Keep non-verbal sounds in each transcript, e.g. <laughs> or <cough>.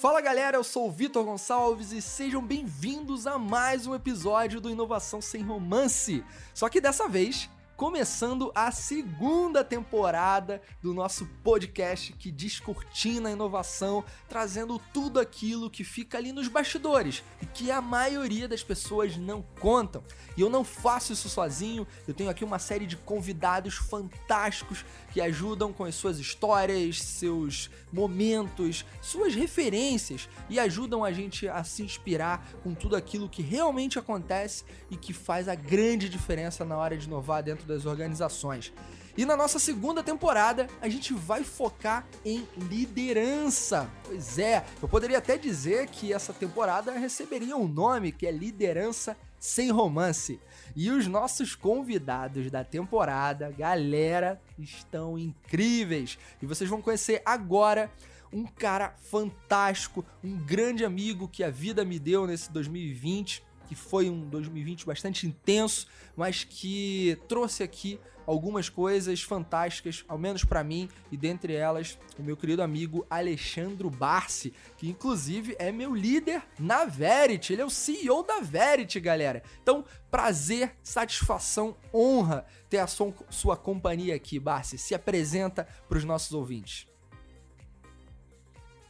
Fala galera, eu sou o Vitor Gonçalves e sejam bem-vindos a mais um episódio do Inovação Sem Romance. Só que dessa vez começando a segunda temporada do nosso podcast que descortina a inovação, trazendo tudo aquilo que fica ali nos bastidores e que a maioria das pessoas não contam. E eu não faço isso sozinho, eu tenho aqui uma série de convidados fantásticos que ajudam com as suas histórias, seus momentos, suas referências e ajudam a gente a se inspirar com tudo aquilo que realmente acontece e que faz a grande diferença na hora de inovar dentro das organizações. E na nossa segunda temporada, a gente vai focar em liderança. Pois é, eu poderia até dizer que essa temporada receberia um nome que é Liderança Sem Romance. E os nossos convidados da temporada, galera, estão incríveis. E vocês vão conhecer agora um cara fantástico, um grande amigo que a vida me deu nesse 2020 que foi um 2020 bastante intenso, mas que trouxe aqui algumas coisas fantásticas, ao menos para mim, e dentre elas, o meu querido amigo Alexandro Barsi, que inclusive é meu líder na Verity, ele é o CEO da Verity, galera. Então, prazer, satisfação, honra ter a sua companhia aqui, Barsi. Se apresenta para os nossos ouvintes.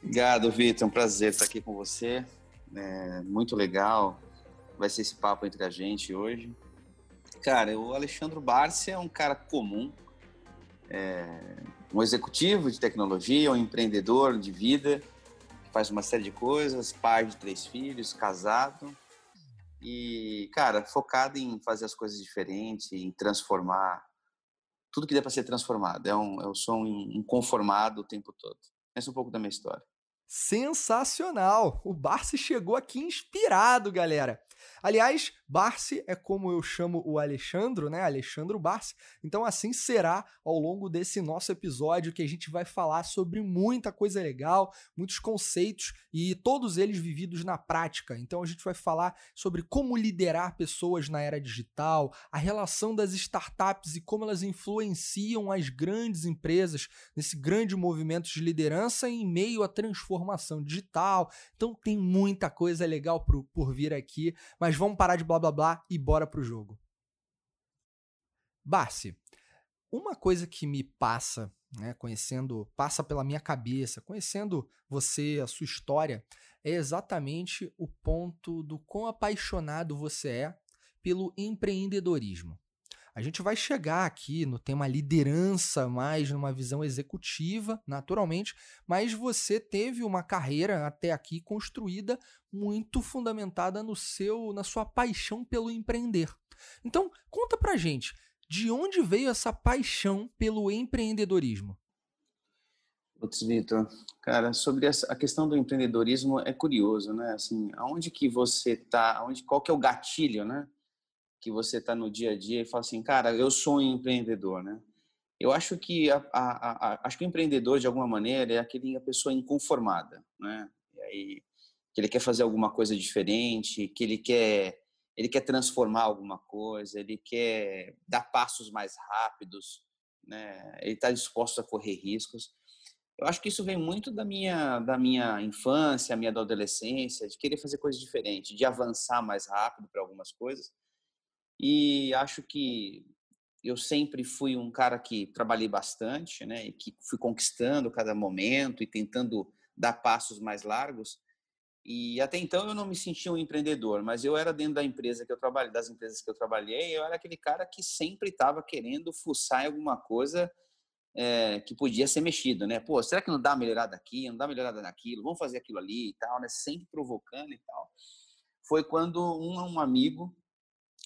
Obrigado, Vitor. É um prazer estar aqui com você. É muito legal vai ser esse papo entre a gente hoje. Cara, o Alexandre Barsi é um cara comum, é um executivo de tecnologia, um empreendedor de vida, que faz uma série de coisas, pai de três filhos, casado e, cara, focado em fazer as coisas diferentes, em transformar tudo que dê para ser transformado. É um, eu sou um inconformado o tempo todo. Essa é um pouco da minha história. Sensacional! O Barsi chegou aqui inspirado, galera. Aliás, Barsi é como eu chamo o Alexandro, né? Alexandro Barsi. Então, assim será ao longo desse nosso episódio que a gente vai falar sobre muita coisa legal, muitos conceitos e todos eles vividos na prática. Então, a gente vai falar sobre como liderar pessoas na era digital, a relação das startups e como elas influenciam as grandes empresas nesse grande movimento de liderança em meio à transformação digital. Então, tem muita coisa legal por, por vir aqui, mas vamos parar de blá blá blá e bora pro jogo. Barsi, uma coisa que me passa, né, conhecendo, passa pela minha cabeça, conhecendo você, a sua história, é exatamente o ponto do quão apaixonado você é pelo empreendedorismo. A gente vai chegar aqui no tema liderança, mais numa visão executiva, naturalmente, mas você teve uma carreira até aqui construída muito fundamentada no seu, na sua paixão pelo empreender. Então, conta pra gente, de onde veio essa paixão pelo empreendedorismo? Putz, Vitor, cara, sobre a questão do empreendedorismo é curioso, né? Assim, aonde que você tá, aonde, qual que é o gatilho, né? Que você está no dia a dia e fala assim, cara, eu sou um empreendedor, né? Eu acho que a, a, a, acho que o empreendedor de alguma maneira é aquele a pessoa inconformada, né? E aí que ele quer fazer alguma coisa diferente, que ele quer ele quer transformar alguma coisa, ele quer dar passos mais rápidos, né? Ele está disposto a correr riscos. Eu acho que isso vem muito da minha da minha infância, minha adolescência, de querer fazer coisas diferentes, de avançar mais rápido para algumas coisas. E acho que eu sempre fui um cara que trabalhei bastante, né? E que fui conquistando cada momento e tentando dar passos mais largos. E até então eu não me sentia um empreendedor, mas eu era dentro da empresa que eu trabalhei, das empresas que eu trabalhei, eu era aquele cara que sempre estava querendo fuçar em alguma coisa é, que podia ser mexido, né? Pô, será que não dá melhorada aqui, não dá melhorada naquilo? Vamos fazer aquilo ali e tal, né? Sempre provocando e tal. Foi quando um, um amigo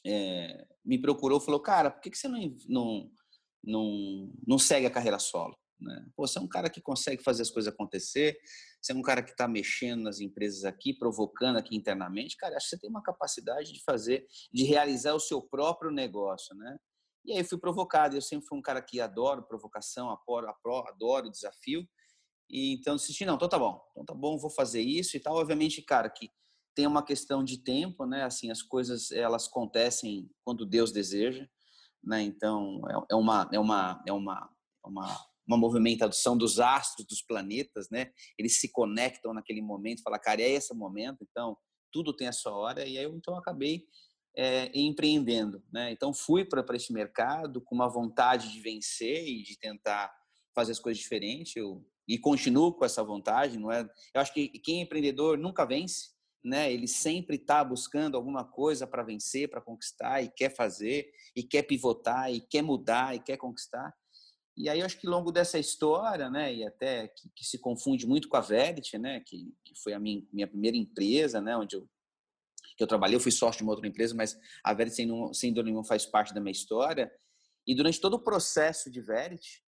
é, me procurou e falou, cara, por que, que você não, não, não, não segue a carreira solo? Né? Pô, você é um cara que consegue fazer as coisas acontecer, você é um cara que está mexendo nas empresas aqui, provocando aqui internamente, cara, acho que você tem uma capacidade de fazer, de realizar o seu próprio negócio, né? E aí fui provocado, eu sempre fui um cara que adoro provocação, adoro, adoro desafio, e então disse, não, então tá bom, então tá bom, vou fazer isso e tal. Obviamente, cara, que tem uma questão de tempo, né? Assim, as coisas elas acontecem quando Deus deseja, né? Então é, é uma é uma é uma é uma, uma movimentação dos astros, dos planetas, né? Eles se conectam naquele momento, fala, cara, é esse momento, então tudo tem a sua hora. E aí eu então acabei é, empreendendo, né? Então fui para esse mercado com uma vontade de vencer e de tentar fazer as coisas diferentes. Eu e continuo com essa vontade, não é? Eu acho que quem é empreendedor nunca vence, né? Ele sempre está buscando alguma coisa para vencer, para conquistar e quer fazer e quer pivotar e quer mudar e quer conquistar. E aí eu acho que ao longo dessa história, né, e até que, que se confunde muito com a Verity, né, que, que foi a minha, minha primeira empresa, né, onde eu que eu trabalhei, eu fui sócio de uma outra empresa, mas a Verity sem, sem dúvida nenhuma faz parte da minha história. E durante todo o processo de Verity,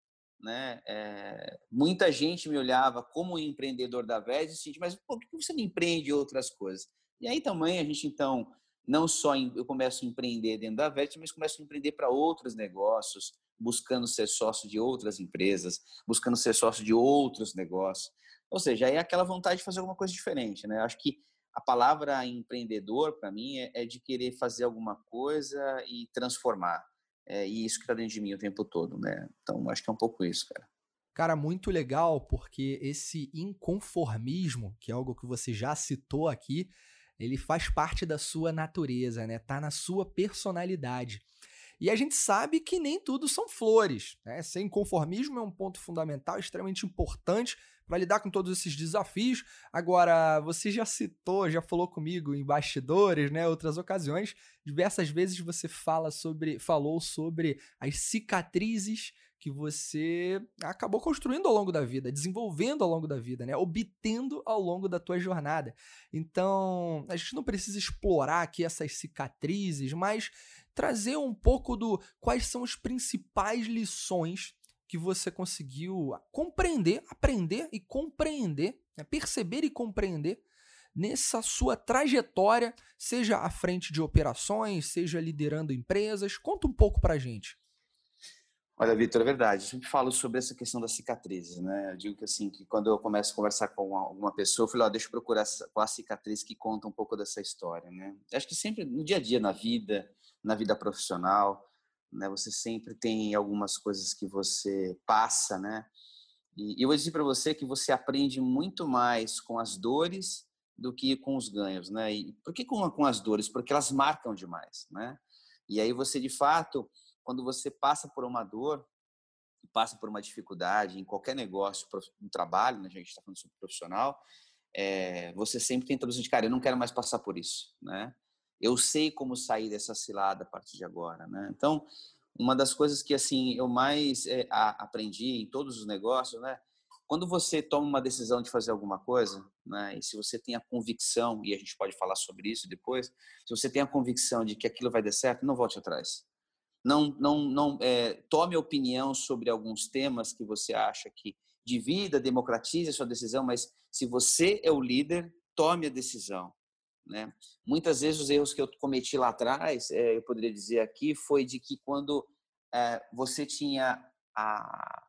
né? É, muita gente me olhava como empreendedor da VES e disse, mas por que você não empreende outras coisas? E aí também a gente então não só eu começo a empreender dentro da VET, mas começo a empreender para outros negócios, buscando ser sócio de outras empresas, buscando ser sócio de outros negócios. Ou seja, é aquela vontade de fazer alguma coisa diferente, né? Acho que a palavra empreendedor para mim é, é de querer fazer alguma coisa e transformar. É, e isso que está dentro de mim o tempo todo, né? Então, acho que é um pouco isso, cara. Cara, muito legal, porque esse inconformismo, que é algo que você já citou aqui, ele faz parte da sua natureza, né? Tá na sua personalidade. E a gente sabe que nem tudo são flores, né? Ser inconformismo é um ponto fundamental, extremamente importante para lidar com todos esses desafios. Agora, você já citou, já falou comigo em bastidores, né, outras ocasiões, diversas vezes você fala sobre, falou sobre as cicatrizes que você acabou construindo ao longo da vida, desenvolvendo ao longo da vida, né? Obtendo ao longo da tua jornada. Então, a gente não precisa explorar aqui essas cicatrizes, mas trazer um pouco do quais são as principais lições que você conseguiu compreender, aprender e compreender, né? perceber e compreender nessa sua trajetória, seja à frente de operações, seja liderando empresas. Conta um pouco para gente. Olha, Vitor, é verdade. Eu sempre falo sobre essa questão das cicatrizes, né? Eu digo que assim, que quando eu começo a conversar com alguma pessoa, eu falo, deixa eu procurar qual a cicatriz que conta um pouco dessa história, né? Acho que sempre no dia a dia, na vida, na vida profissional, né? Você sempre tem algumas coisas que você passa, né? E eu vou dizer para você que você aprende muito mais com as dores do que com os ganhos, né? E por que com, com as dores? Porque elas marcam demais, né? E aí você, de fato, quando você passa por uma dor, passa por uma dificuldade em qualquer negócio, no trabalho, né? a gente está falando sobre profissional, é, você sempre tenta dizer, cara, eu não quero mais passar por isso, né? Eu sei como sair dessa cilada a partir de agora, né? Então, uma das coisas que assim eu mais é, a, aprendi em todos os negócios, né? Quando você toma uma decisão de fazer alguma coisa, né? E se você tem a convicção e a gente pode falar sobre isso depois, se você tem a convicção de que aquilo vai dar certo, não volte atrás. Não, não, não é, tome opinião sobre alguns temas que você acha que divida, democratize a sua decisão, mas se você é o líder, tome a decisão. Né? Muitas vezes os erros que eu cometi lá atrás, é, eu poderia dizer aqui, foi de que quando é, você tinha a,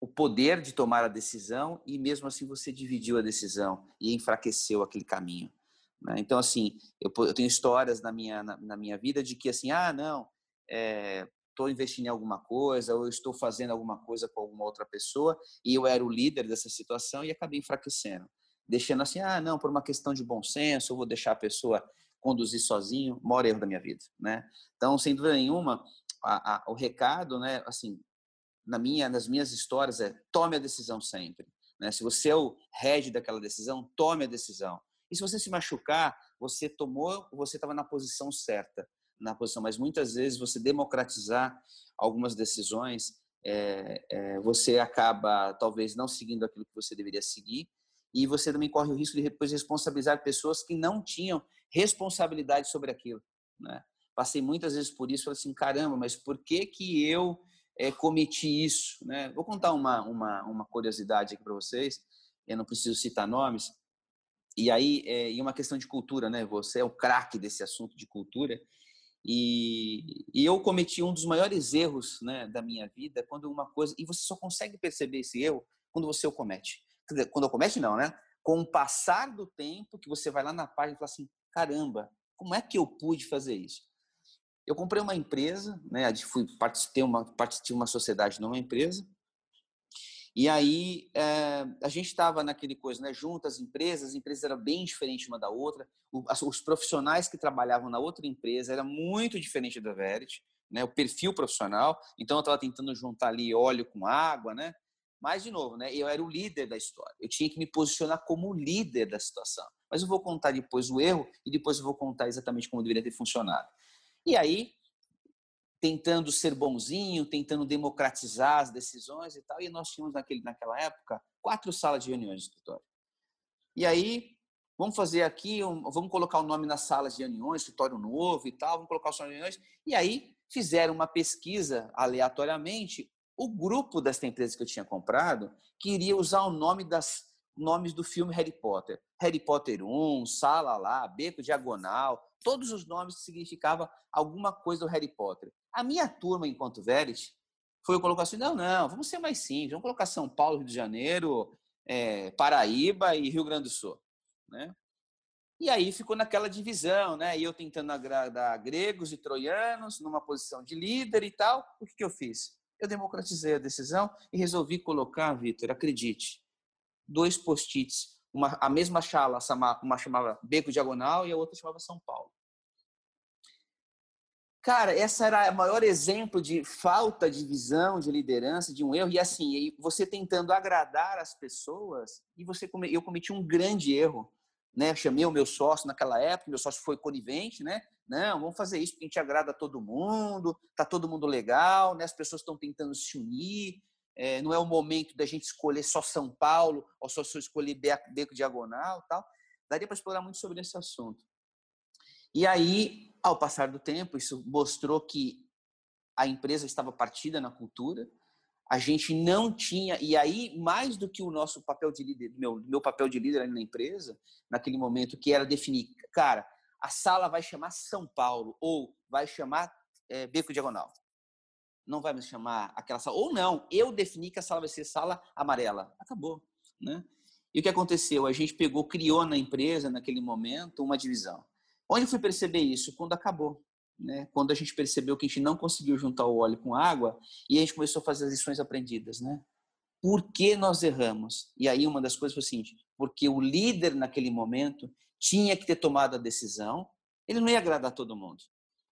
o poder de tomar a decisão e mesmo assim você dividiu a decisão e enfraqueceu aquele caminho. Né? Então, assim, eu, eu, tenho histórias na minha, na, na, minha vida de que, assim, ah, não, estou é, investindo em alguma coisa ou estou fazendo alguma coisa com alguma outra pessoa e eu era o líder dessa situação e acabei enfraquecendo deixando assim, ah, não, por uma questão de bom senso, eu vou deixar a pessoa conduzir sozinho, maior erro da minha vida, né? Então, sem dúvida nenhuma, a, a, o recado, né, assim, na minha, nas minhas histórias é tome a decisão sempre, né? Se você é o head daquela decisão, tome a decisão. E se você se machucar, você tomou, você estava na posição certa, na posição, mas muitas vezes você democratizar algumas decisões, é, é, você acaba talvez não seguindo aquilo que você deveria seguir e você também corre o risco de depois responsabilizar pessoas que não tinham responsabilidade sobre aquilo, né? Passei muitas vezes por isso, falei assim, caramba, mas por que que eu é, cometi isso, né? Vou contar uma uma, uma curiosidade aqui para vocês, eu não preciso citar nomes, e aí é e uma questão de cultura, né? Você é o craque desse assunto de cultura. E, e, eu cometi um dos maiores erros né, da minha vida quando uma coisa e você só consegue perceber esse erro quando você o comete quando eu comete não, né? Com o passar do tempo que você vai lá na página e fala assim, caramba, como é que eu pude fazer isso? Eu comprei uma empresa, né? Fui participei uma participei uma sociedade numa empresa E aí é, a gente estava naquele coisa, né, junto as empresas, as empresas eram bem diferentes uma da outra, o, as, os profissionais que trabalhavam na outra empresa era muito diferente da Verity, né, o perfil profissional. Então eu estava tentando juntar ali óleo com água, né? Mas de novo, né, eu era o líder da história. Eu tinha que me posicionar como líder da situação. Mas eu vou contar depois o erro e depois eu vou contar exatamente como deveria ter funcionado. E aí tentando ser bonzinho, tentando democratizar as decisões e tal. E nós tínhamos naquele, naquela época quatro salas de reuniões no escritório. E aí, vamos fazer aqui, um, vamos colocar o nome nas salas de reuniões, escritório novo e tal, vamos colocar os de reuniões. E aí, fizeram uma pesquisa aleatoriamente. O grupo desta empresa que eu tinha comprado queria usar o nome das nomes do filme Harry Potter. Harry Potter 1, Sala lá, Beco Diagonal, todos os nomes que significavam alguma coisa do Harry Potter. A minha turma, enquanto Veres, foi colocar assim: não, não, vamos ser mais simples, vamos colocar São Paulo, Rio de Janeiro, é, Paraíba e Rio Grande do Sul. Né? E aí ficou naquela divisão, né? E eu tentando agradar gregos e troianos numa posição de líder e tal. O que, que eu fiz? Eu democratizei a decisão e resolvi colocar, Vitor, acredite, dois post-its. A mesma chala, uma chamava Beco Diagonal e a outra chamava São Paulo. Cara, essa era o maior exemplo de falta de visão, de liderança, de um erro. E assim, você tentando agradar as pessoas, e você eu cometi um grande erro. Né? Chamei o meu sócio naquela época, meu sócio foi conivente, né? Não, vamos fazer isso porque a gente agrada a todo mundo, tá todo mundo legal, né? As pessoas estão tentando se unir, é, não é o momento da gente escolher só São Paulo ou só escolher Beco Diagonal, tal. Daria para explorar muito sobre esse assunto. E aí, ao passar do tempo, isso mostrou que a empresa estava partida na cultura, a gente não tinha, e aí, mais do que o nosso papel de líder, meu, meu papel de líder na empresa, naquele momento, que era definir, cara, a sala vai chamar São Paulo, ou vai chamar é, Beco Diagonal. Não vai me chamar aquela sala, ou não, eu defini que a sala vai ser sala amarela. Acabou, né? E o que aconteceu? A gente pegou, criou na empresa, naquele momento, uma divisão. Onde eu fui perceber isso? Quando acabou. Né? Quando a gente percebeu que a gente não conseguiu juntar o óleo com água e a gente começou a fazer as lições aprendidas. Né? Por que nós erramos? E aí uma das coisas foi o seguinte, porque o líder naquele momento tinha que ter tomado a decisão, ele não ia agradar todo mundo,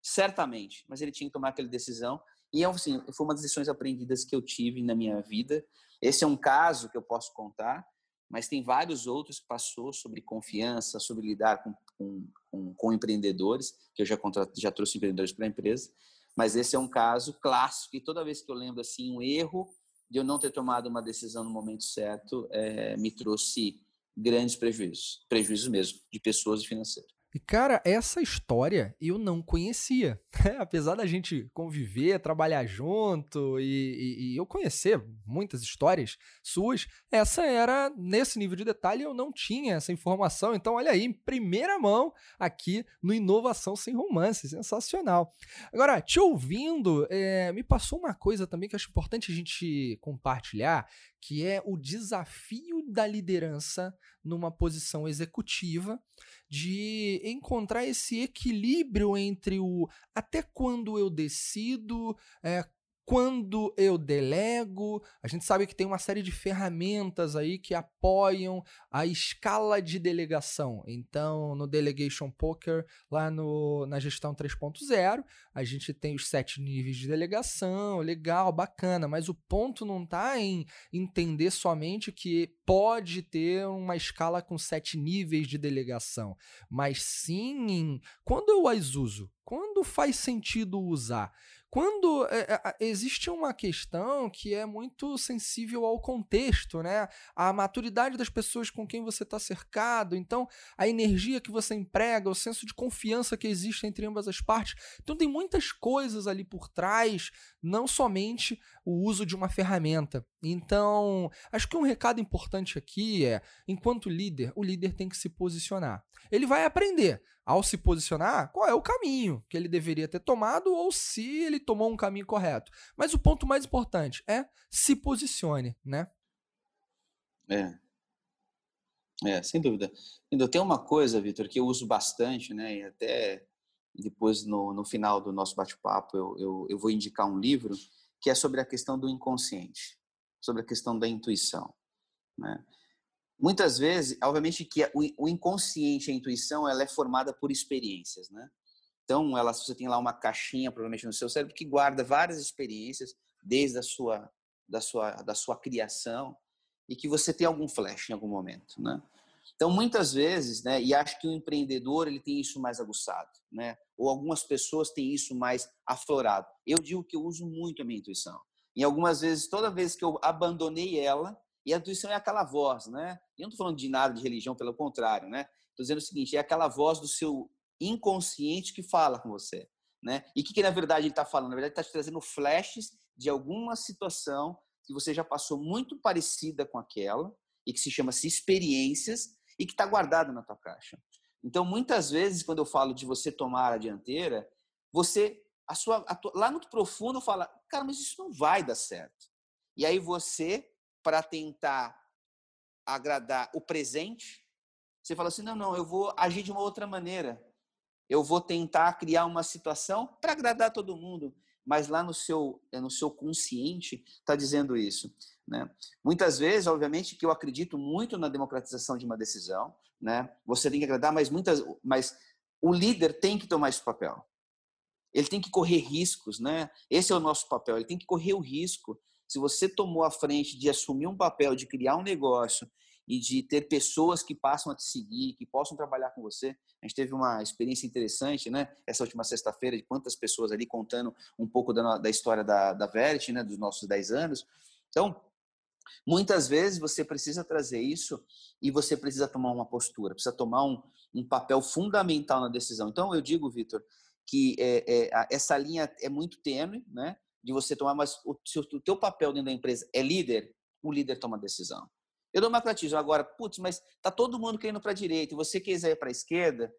certamente, mas ele tinha que tomar aquela decisão e assim, foi uma das lições aprendidas que eu tive na minha vida. Esse é um caso que eu posso contar, mas tem vários outros que passou sobre confiança, sobre lidar com, com, com, com empreendedores, que eu já, já trouxe empreendedores para a empresa, mas esse é um caso clássico e toda vez que eu lembro assim um erro de eu não ter tomado uma decisão no momento certo é, me trouxe grandes prejuízos, prejuízos mesmo de pessoas e financeiro. E, cara, essa história eu não conhecia. <laughs> Né? Apesar da gente conviver, trabalhar junto e, e, e, eu conhecer muitas histórias suas, essa era, nesse nível de detalhe, eu não tinha essa informação. Então, olha aí, em primeira mão, aqui no Inovação Sem Romance. Sensacional. Agora, te ouvindo, é, me passou uma coisa também que acho importante a gente compartilhar, que é o desafio da liderança numa posição executiva de encontrar esse equilíbrio entre o até quando eu decido, é, quando eu delego, a gente sabe que tem uma série de ferramentas aí que apoiam a escala de delegação. Então, no Delegation Poker, lá no, na gestão 3.0, a gente tem os sete níveis de delegação, legal, bacana, mas o ponto não está em entender somente que pode ter uma escala com sete níveis de delegação, mas sim em quando eu as uso, quando faz sentido usar. Quando é, é, existe uma questão que é muito sensível ao contexto, né? A maturidade das pessoas com quem você está cercado, então a energia que você emprega, o senso de confiança que existe entre ambas as partes. Então tem muitas coisas ali por trás, não somente o uso de uma ferramenta. Então, acho que um recado importante aqui é, enquanto líder, o líder tem que se posicionar. Ele vai aprender ao se posicionar, qual é o caminho que ele deveria ter tomado ou se ele tomou um caminho correto. Mas o ponto mais importante é se posicione, né? É. É, sem dúvida. Tem uma coisa, Vitor, que eu uso bastante, né? E até depois, no, no final do nosso bate-papo, eu, eu, eu vou indicar um livro que é sobre a questão do inconsciente. sobre a questão da intuição. Né? Muitas vezes, obviamente que o inconsciente, a intuição, ela é formada por experiências, né? Então, ela, você tem lá uma caixinha, provavelmente no seu cérebro, que guarda várias experiências desde a sua da sua da sua criação e que você tem algum flash em algum momento, né? Então, muitas vezes, né, e acho que o empreendedor ele tem isso mais aguçado, né? Ou algumas pessoas têm isso mais aflorado. Eu digo que eu uso muito a minha intuição. E algumas vezes, toda vez que eu abandonei ela, e a intuição é aquela voz, né? Eu não estou falando de nada de religião, pelo contrário, né? Estou dizendo o seguinte: é aquela voz do seu inconsciente que fala com você, né? E o que, que na verdade ele está falando? Na verdade, está te trazendo flashes de alguma situação que você já passou muito parecida com aquela e que se chama-se experiências e que está guardada na tua caixa. Então, muitas vezes, quando eu falo de você tomar a dianteira, você, a sua, a tua, lá no profundo, fala, cara, mas isso não vai dar certo. E aí você, para tentar agradar o presente, você fala assim, não, não, eu vou agir de uma outra maneira. Eu vou tentar criar uma situação para agradar todo mundo mas lá no seu, eh, no seu consciente está dizendo isso. Né? Muitas vezes, obviamente, que eu acredito muito na democratização de uma decisão, né? você tem que agradar, mas, muitas, mas o líder tem que tomar esse papel. Ele tem que correr riscos, né? Esse é o nosso papel. Ele tem que correr o risco. Se você tomou a frente de assumir um papel, de criar um negócio e de ter pessoas que passam a te seguir, que possam trabalhar com você. A gente teve uma experiência interessante, né? Essa última sexta-feira, de quantas pessoas ali contando um pouco da, da história da, da Verity, né? Dos nossos 10 anos. Então, muitas vezes você precisa trazer isso e você precisa tomar uma postura, precisa tomar um, um papel fundamental na decisão. Então, eu digo, Vitor, que é, é, essa linha é muito tênue, né? De você tomar, mas o, se o teu papel dentro da empresa é líder, o líder toma a decisão. Eu democratizo. Agora, putz, mas tá todo mundo querendo para a direita e você quiser ir para a esquerda,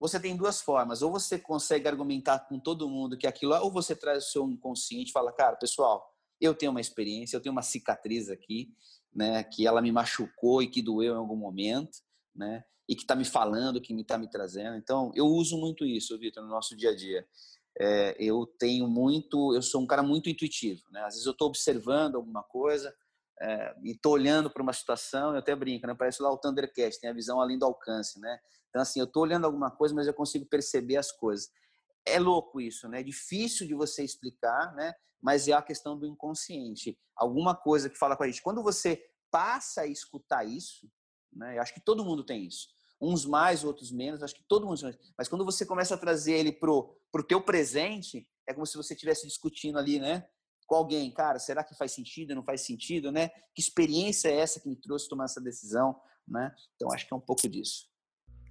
você tem duas formas. Ou você consegue argumentar com todo mundo que aquilo, ou você traz o seu inconsciente e fala, cara, pessoal, eu tenho uma experiência, eu tenho uma cicatriz aqui, né, que ela me machucou e que doeu em algum momento, né, e que está me falando, que me está me trazendo. Então, eu uso muito isso, Vitor, no nosso dia a dia. É, eu tenho muito, eu sou um cara muito intuitivo, né? Às vezes eu estou observando alguma coisa, é, e tô olhando para uma situação, eu até brinco, né? Parece lá o Thundercast, tem a visão além do alcance, né? Então, assim, eu tô olhando alguma coisa, mas eu consigo perceber as coisas. É louco isso, né? É difícil de você explicar, né? Mas é a questão do inconsciente. Alguma coisa que fala com a gente. Quando você passa a escutar isso, né? Eu acho que todo mundo tem isso. Uns mais, outros menos, acho que todo mundo Mas quando você começa a trazer ele pro, pro teu presente, é como se você estivesse discutindo ali, né? com alguém, cara, será que faz sentido, não faz sentido, né? Que experiência é essa que me trouxe tomar essa decisão, né? Então acho que é um pouco disso.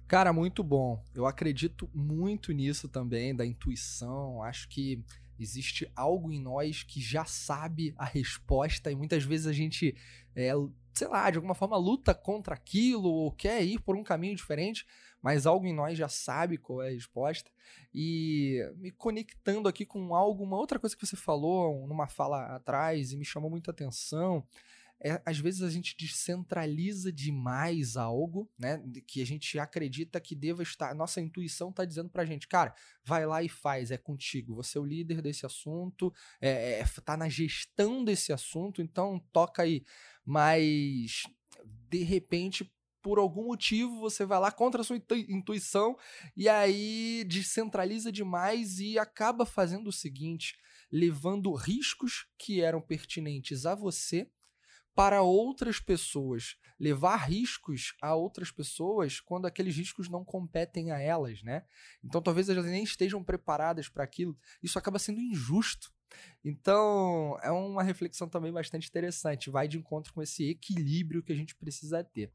Cara, muito bom. Eu acredito muito nisso também, da intuição. Acho que existe algo em nós que já sabe a resposta e muitas vezes a gente, é, sei lá, de alguma forma luta contra aquilo ou quer ir por um caminho diferente, mas algo em nós já sabe qual é a resposta. E me conectando aqui com algo, uma outra coisa que você falou numa fala atrás e me chamou muita atenção, é, às vezes a gente descentraliza demais algo, né? Que a gente acredita que deva estar. Nossa intuição está dizendo pra gente, cara, vai lá e faz, é contigo. Você é o líder desse assunto, é, é, tá na gestão desse assunto, então toca aí. Mas de repente por algum motivo você vai lá contra a sua intuição e aí descentraliza demais e acaba fazendo o seguinte, levando riscos que eram pertinentes a você para outras pessoas, levar riscos a outras pessoas quando aqueles riscos não competem a elas, né? Então talvez elas nem estejam preparadas para aquilo. Isso acaba sendo injusto. Então, é uma reflexão também bastante interessante, vai de encontro com esse equilíbrio que a gente precisa ter.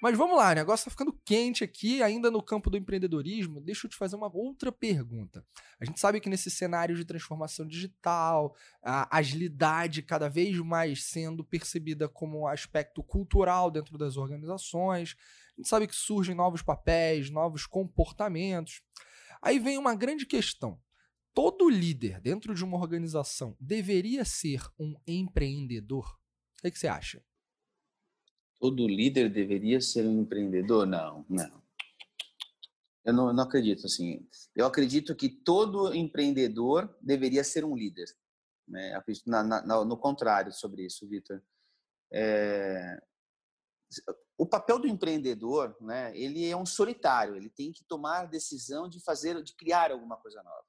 Mas vamos lá, o negócio tá ficando quente aqui, ainda no campo do empreendedorismo. Deixa eu te fazer uma outra pergunta. A gente sabe que nesse cenário de transformação digital, a agilidade cada vez mais sendo percebida como um aspecto cultural dentro das organizações, a gente sabe que surgem novos papéis, novos comportamentos. Aí vem uma grande questão. Todo líder dentro de uma organização deveria ser um empreendedor? O que, você acha? todo líder deveria ser um empreendedor? Não, não. Eu não, não, acredito assim. Eu acredito que todo empreendedor deveria ser um líder, Né? Na, na, no contrário sobre isso, Vitor. É... O papel do empreendedor, né, ele é um solitário, ele tem que tomar a decisão de fazer, de criar alguma coisa nova.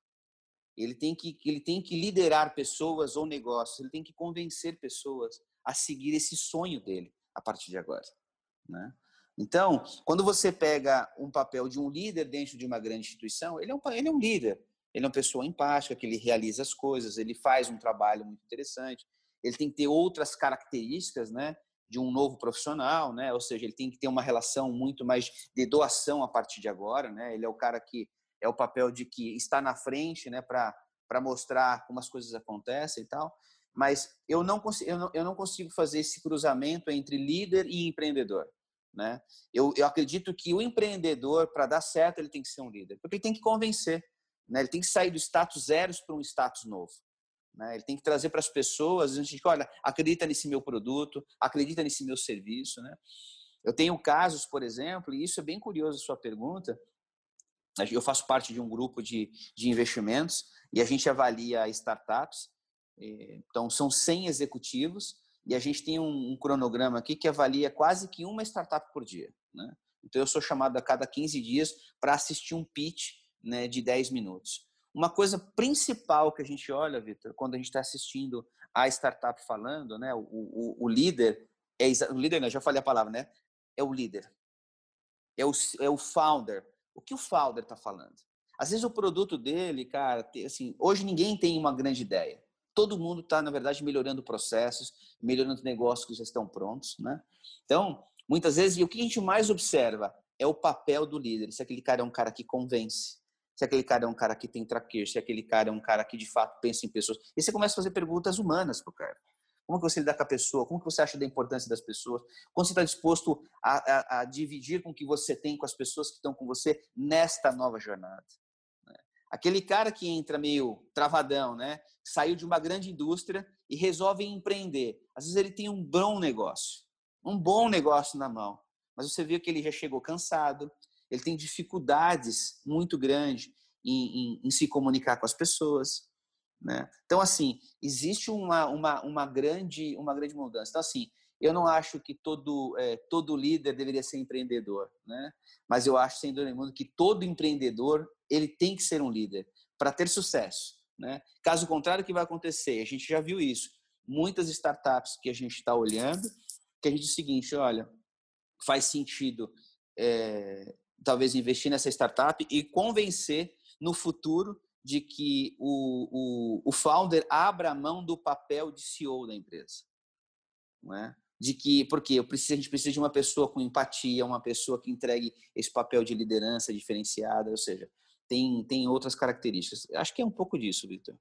Ele tem que, ele tem que liderar pessoas ou negócios, ele tem que convencer pessoas a seguir esse sonho dele a partir de agora. Né? Então, quando você pega um papel de um líder dentro de uma grande instituição, ele é um, ele é um líder, ele é uma pessoa empática, que ele realiza as coisas, ele faz um trabalho muito interessante, ele tem que ter outras características, né, de um novo profissional, né, ou seja, ele tem que ter uma relação muito mais de doação a partir de agora, né, ele é o cara que é o papel de que está na frente, né, para mostrar como as coisas acontecem e tal. Mas eu não, consigo, eu, não, eu não consigo fazer esse cruzamento entre líder e empreendedor. Né? Eu, eu acredito que o empreendedor, para dar certo, ele tem que ser um líder, porque ele tem que convencer. Né? Ele tem que sair do status zero para um status novo. Né? Ele tem que trazer para as pessoas, a gente olha, acredita nesse meu produto, acredita nesse meu serviço. Né? Eu tenho casos, por exemplo, e isso é bem curioso a sua pergunta. Eu faço parte de um grupo de, de investimentos e a gente avalia startups. Eh, então, são 100 executivos e a gente tem um, um cronograma aqui que avalia quase que uma startup por dia. Né? Então, eu sou chamado a cada 15 dias para assistir um pitch né, de 10 minutos. Uma coisa principal que a gente olha, Vitor, quando a gente está assistindo a startup falando, né, o, o, o líder, é, o líder, né, já falei a palavra, né? É o líder. É o, é o founder. O que o founder está falando? Às vezes o produto dele, cara, assim, hoje ninguém tem uma grande ideia. Todo mundo está, na verdade, melhorando processos, melhorando negócios que já estão prontos, né? Então, muitas vezes, e o que a gente mais observa é o papel do líder. Se aquele cara é um cara que convence, se aquele cara é um cara que tem traquejo, se aquele cara é um cara que de fato pensa em pessoas. E você começa a fazer perguntas humanas para o cara. Como que você lida com a pessoa? Como que você acha da importância das pessoas? Como você está disposto a, a, a, dividir com o que você tem com as pessoas que estão com você nesta nova jornada? Né? Aquele cara que entra meio travadão, né? Saiu de uma grande indústria e resolve empreender. Às vezes ele tem um bom negócio, um bom negócio na mão, mas você vê que ele já chegou cansado, ele tem dificuldades muito grandes em, em, em se comunicar com as pessoas, né? Então, assim, existe uma, uma, uma, grande, uma grande mudança. Então, assim, eu não acho que todo, é, todo líder deveria ser empreendedor, né? mas eu acho, sem dúvida nenhuma, que todo empreendedor ele tem que ser um líder para ter sucesso. Né? Caso contrário, o que vai acontecer? A gente já viu isso. Muitas startups que a gente está olhando, que a gente diz o seguinte, olha, faz sentido é, talvez investir nessa startup e convencer no futuro de que o, o, o founder abra mão do papel de CEO da empresa. Não é? De que, porque preciso, a gente precisa de uma pessoa com empatia, uma pessoa que entregue esse papel de liderança diferenciada, ou seja, tem, tem outras características. Acho que é um pouco disso, Victor.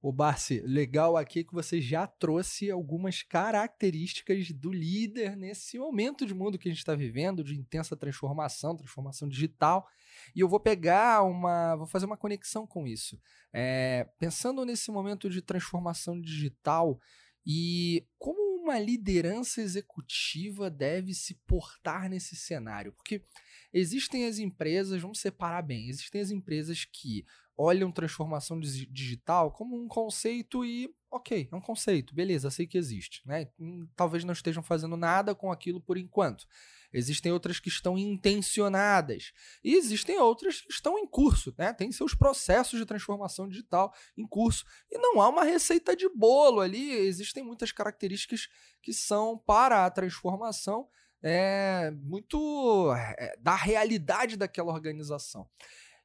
O Barsi, legal aqui que você já trouxe algumas características do líder nesse momento de mundo que a gente está vivendo, de intensa transformação, transformação digital. E eu vou pegar uma. vou fazer uma conexão com isso. É, pensando nesse momento de transformação digital e como uma liderança executiva deve se portar nesse cenário? Porque existem as empresas, vamos separar bem, existem as empresas que olham transformação digital como um conceito e, ok, é um conceito, beleza, sei que existe. Né? Hum, talvez não estejam fazendo nada com aquilo por enquanto. Existem outras que estão intencionadas. E existem outras que estão em curso, né? Tem seus processos de transformação digital em curso. E não há uma receita de bolo ali. Existem muitas características que são para a transformação é, muito é, da realidade daquela organização.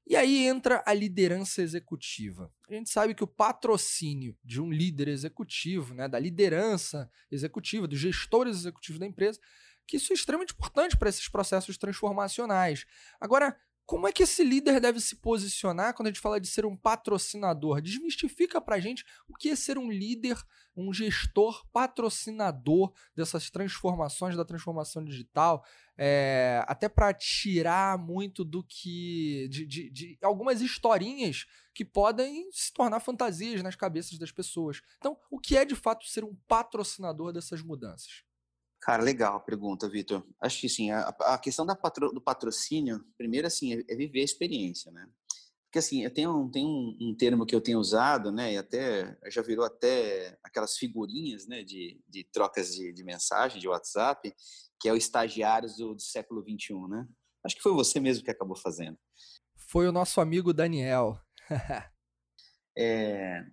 E aí entra a liderança executiva. A gente sabe que o patrocínio de um líder executivo, né, da liderança executiva, dos gestores executivos da empresa, que isso é extremamente importante para esses processos transformacionais. Agora, como é que esse líder deve se posicionar quando a gente fala de ser um patrocinador? Desmistifica para a gente o que é ser um líder, um gestor patrocinador dessas transformações, da transformação digital, é, até para tirar muito do que. De, de, de, algumas historinhas que podem se tornar fantasias nas cabeças das pessoas. Então, o que é de fato ser um patrocinador dessas mudanças? Cara, legal a pergunta, Vitor. Acho que sim, a, a questão da patro, do patrocínio, primeiro assim, é, é, viver a experiência, né? Porque assim, tem um, tem um, um, termo que eu tenho usado, né? E até já virou até aquelas figurinhas, né? De, de trocas de, de mensagem, de WhatsApp, que é o estagiários do, do século XXI, né? Acho que foi você mesmo que acabou fazendo. Foi o nosso amigo Daniel. <laughs> é,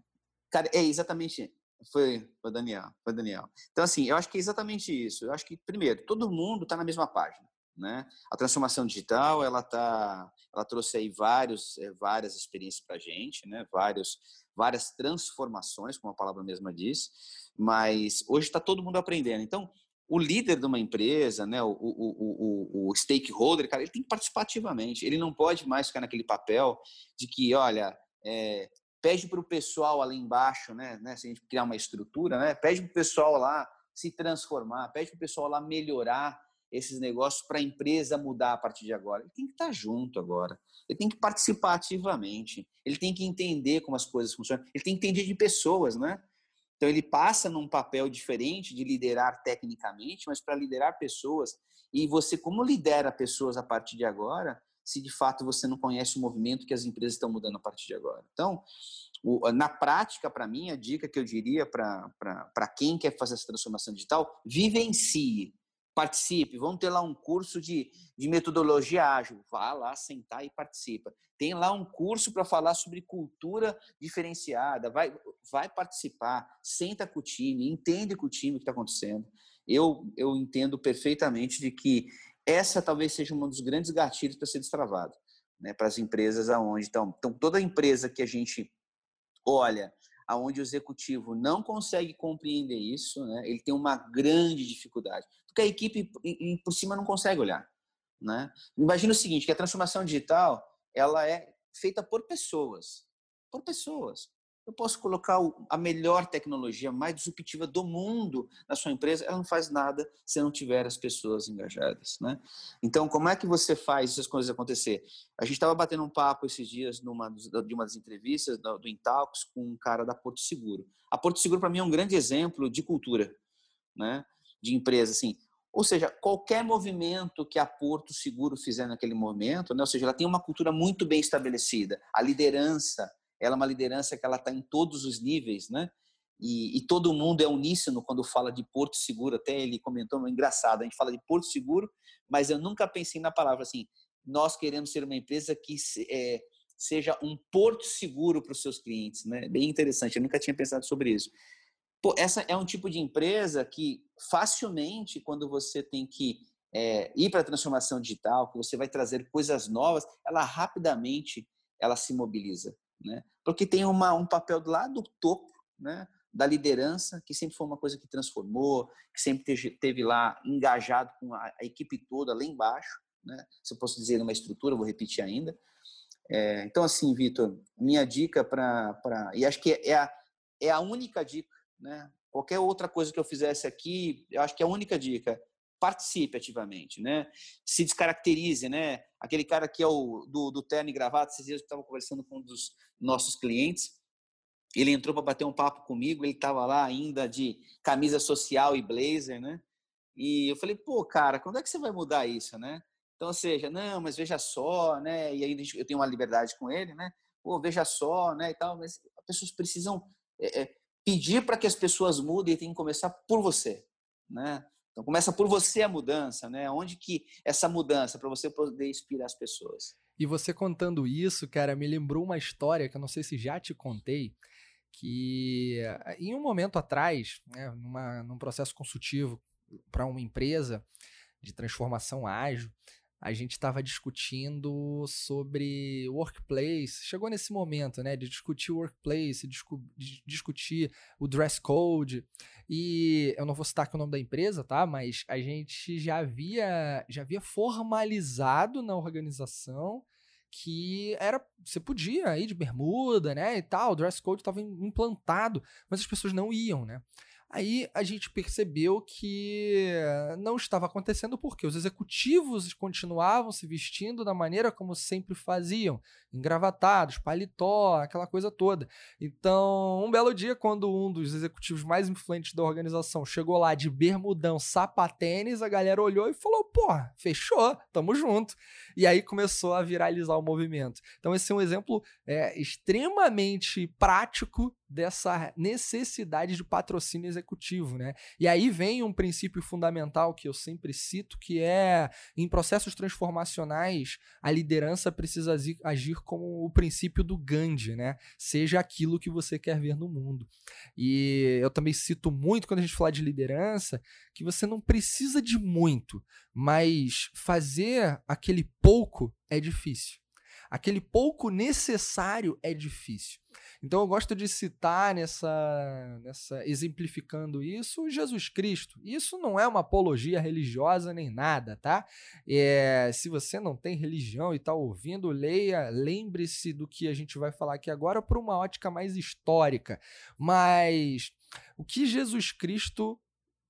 cara, é exatamente. Foi o Daniel, foi Daniel. Então, assim, eu acho que é exatamente isso. Eu acho que, primeiro, todo mundo está na mesma página. Né? A transformação digital, ela tá, ela trouxe aí vários, eh, várias experiências para a gente, né? Vários, várias transformações, como a palavra mesma diz. Mas hoje está todo mundo aprendendo. Então, o líder de uma empresa, né, o, o, o, o, stakeholder, cara, ele tem que participar ativamente. Ele não pode mais ficar naquele papel de que, olha, é, pede para o pessoal ali embaixo, né, né, se a gente criar uma estrutura, né, pede para o pessoal lá se transformar, pede para o pessoal lá melhorar esses negócios para a empresa mudar a partir de agora. Ele tem que estar junto agora. Ele tem que participar ativamente. Ele tem que entender como as coisas funcionam. Ele tem que entender de pessoas, né? Então ele passa num papel diferente de liderar tecnicamente, mas para liderar pessoas. E você, como lidera pessoas a partir de agora, se de fato você não conhece o movimento que as empresas estão mudando a partir de agora? Então, na prática, para mim, a dica que eu diria para quem quer fazer essa transformação digital, vivencie participe. Vamos ter lá um curso de, de metodologia ágil. Vá lá sentar e participa. Tem lá um curso para falar sobre cultura diferenciada. Vai, vai participar, senta com o time, entende com o time o que está acontecendo. Eu, eu entendo perfeitamente de que essa talvez seja um dos grandes gatilhos para ser destravado né, para as empresas aonde então, então toda empresa que a gente olha aonde o executivo não consegue compreender isso, né, ele tem uma grande dificuldade, porque a equipe por cima não consegue olhar. Né? Imagina o seguinte, que a transformação digital ela é feita por pessoas, por pessoas. Eu posso colocar a melhor tecnologia, mais disruptiva do mundo na sua empresa, ela não faz nada se não tiver as pessoas engajadas, né? Então, como é que você faz essas coisas acontecer? A gente estava batendo um papo esses dias numa de uma das entrevistas do, do Intalks com um cara da Porto Seguro. A Porto Seguro para mim é um grande exemplo de cultura, né? De empresa assim. Ou seja, qualquer movimento que a Porto Seguro fizer naquele momento, né? ou seja, ela tem uma cultura muito bem estabelecida. A liderança, ela é uma liderança que ela está em todos os níveis, né? E, e, todo mundo é uníssono quando fala de Porto Seguro. Até ele comentou, engraçado, a gente fala de Porto Seguro, mas eu nunca pensei na palavra assim. Nós queremos ser uma empresa que é, seja um porto seguro para os seus clientes, né? Bem interessante. Eu nunca tinha pensado sobre isso. Pô, essa é um tipo de empresa que facilmente, quando você tem que é, ir para a transformação digital, que você vai trazer coisas novas, ela rapidamente ela se mobiliza né? Porque tem uma, um papel lá do topo, né? Da liderança, que sempre foi uma coisa que transformou, que sempre teve, teve lá engajado com a, a, equipe toda lá embaixo, né? Se eu posso dizer numa estrutura, vou repetir ainda. É, então, assim, Vitor, minha dica para. E acho que é a, é a única dica, né? Qualquer outra coisa que eu fizesse aqui, eu acho que é a única dica participe ativamente, né? Se descaracterize, né? Aquele cara que é o do, do terno e gravata, esses dias eu estava conversando com um dos nossos clientes, ele entrou para bater um papo comigo, ele estava lá ainda de camisa social e blazer, né? E eu falei, pô, cara, quando é que você vai mudar isso, né? Então, ou seja, não, mas veja só, né? E aí eu tenho uma liberdade com ele, né? Pô, veja só, né? E tal, mas as pessoas precisam é, é, pedir para que as pessoas mudem e tem que começar por você, né? Então começa por você a mudança, né? Onde que essa mudança para você poder inspirar as pessoas. E você contando isso, cara, me lembrou uma história que eu não sei se já te contei, que eh, em um momento atrás, né, numa, num processo consultivo para uma empresa de transformação ágil, a gente estava discutindo sobre workplace. Chegou nesse momento, né, de discutir workplace, discu de discutir o dress code. E eu não vou citar aqui o nome da empresa, tá? Mas a gente já havia, já havia formalizado na organização que era você podia ir de bermuda, né, e tal, o dress code estava implantado, mas as pessoas não iam, né? Aí a gente percebeu que não estava acontecendo porque os executivos continuavam se vestindo da maneira como sempre faziam, engravatados, paletó, aquela coisa toda. Então, um belo dia, quando um dos executivos mais influentes da organização chegou lá de bermudão, sapatênis, a galera olhou e falou: pô, fechou, tamo junto. E aí começou a viralizar o movimento. Então, esse é um exemplo é, extremamente prático dessa necessidade de patrocínio executivo, né? E aí vem um princípio fundamental que eu sempre cito, que é em processos transformacionais, a liderança precisa agir como o princípio do Gandhi, né? Seja aquilo que você quer ver no mundo. E eu também cito muito quando a gente fala de liderança, que você não precisa de muito, mas fazer aquele pouco é difícil. Aquele pouco necessário é difícil. Então eu gosto de citar nessa, nessa exemplificando isso Jesus Cristo. Isso não é uma apologia religiosa nem nada, tá? É, se você não tem religião e está ouvindo, leia, lembre-se do que a gente vai falar aqui agora por uma ótica mais histórica. Mas o que Jesus Cristo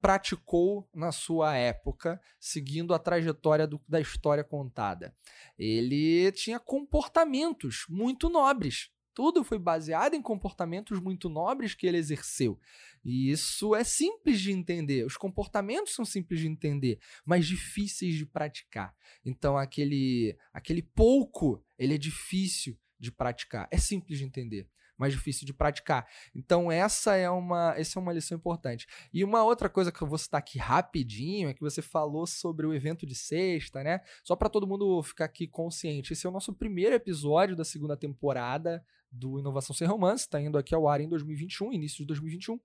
praticou na sua época, seguindo a trajetória do, da história contada. Ele tinha comportamentos muito nobres. Tudo foi baseado em comportamentos muito nobres que ele exerceu. E isso é simples de entender. Os comportamentos são simples de entender, mas difíceis de praticar. Então, aquele, aquele pouco, ele é difícil de praticar. É simples de entender mais difícil de praticar. Então essa é uma, essa é uma lição importante. E uma outra coisa que eu vou citar aqui rapidinho é que você falou sobre o evento de sexta, né? Só para todo mundo ficar aqui consciente. Esse é o nosso primeiro episódio da segunda temporada do Inovação Sem Romance, está indo aqui ao ar em 2021, início de 2021.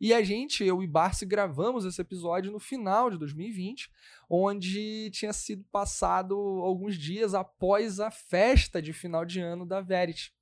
E a gente, eu e Barsi, gravamos esse episódio no final de 2020, onde tinha sido passado alguns dias após a festa de final de ano da Verity.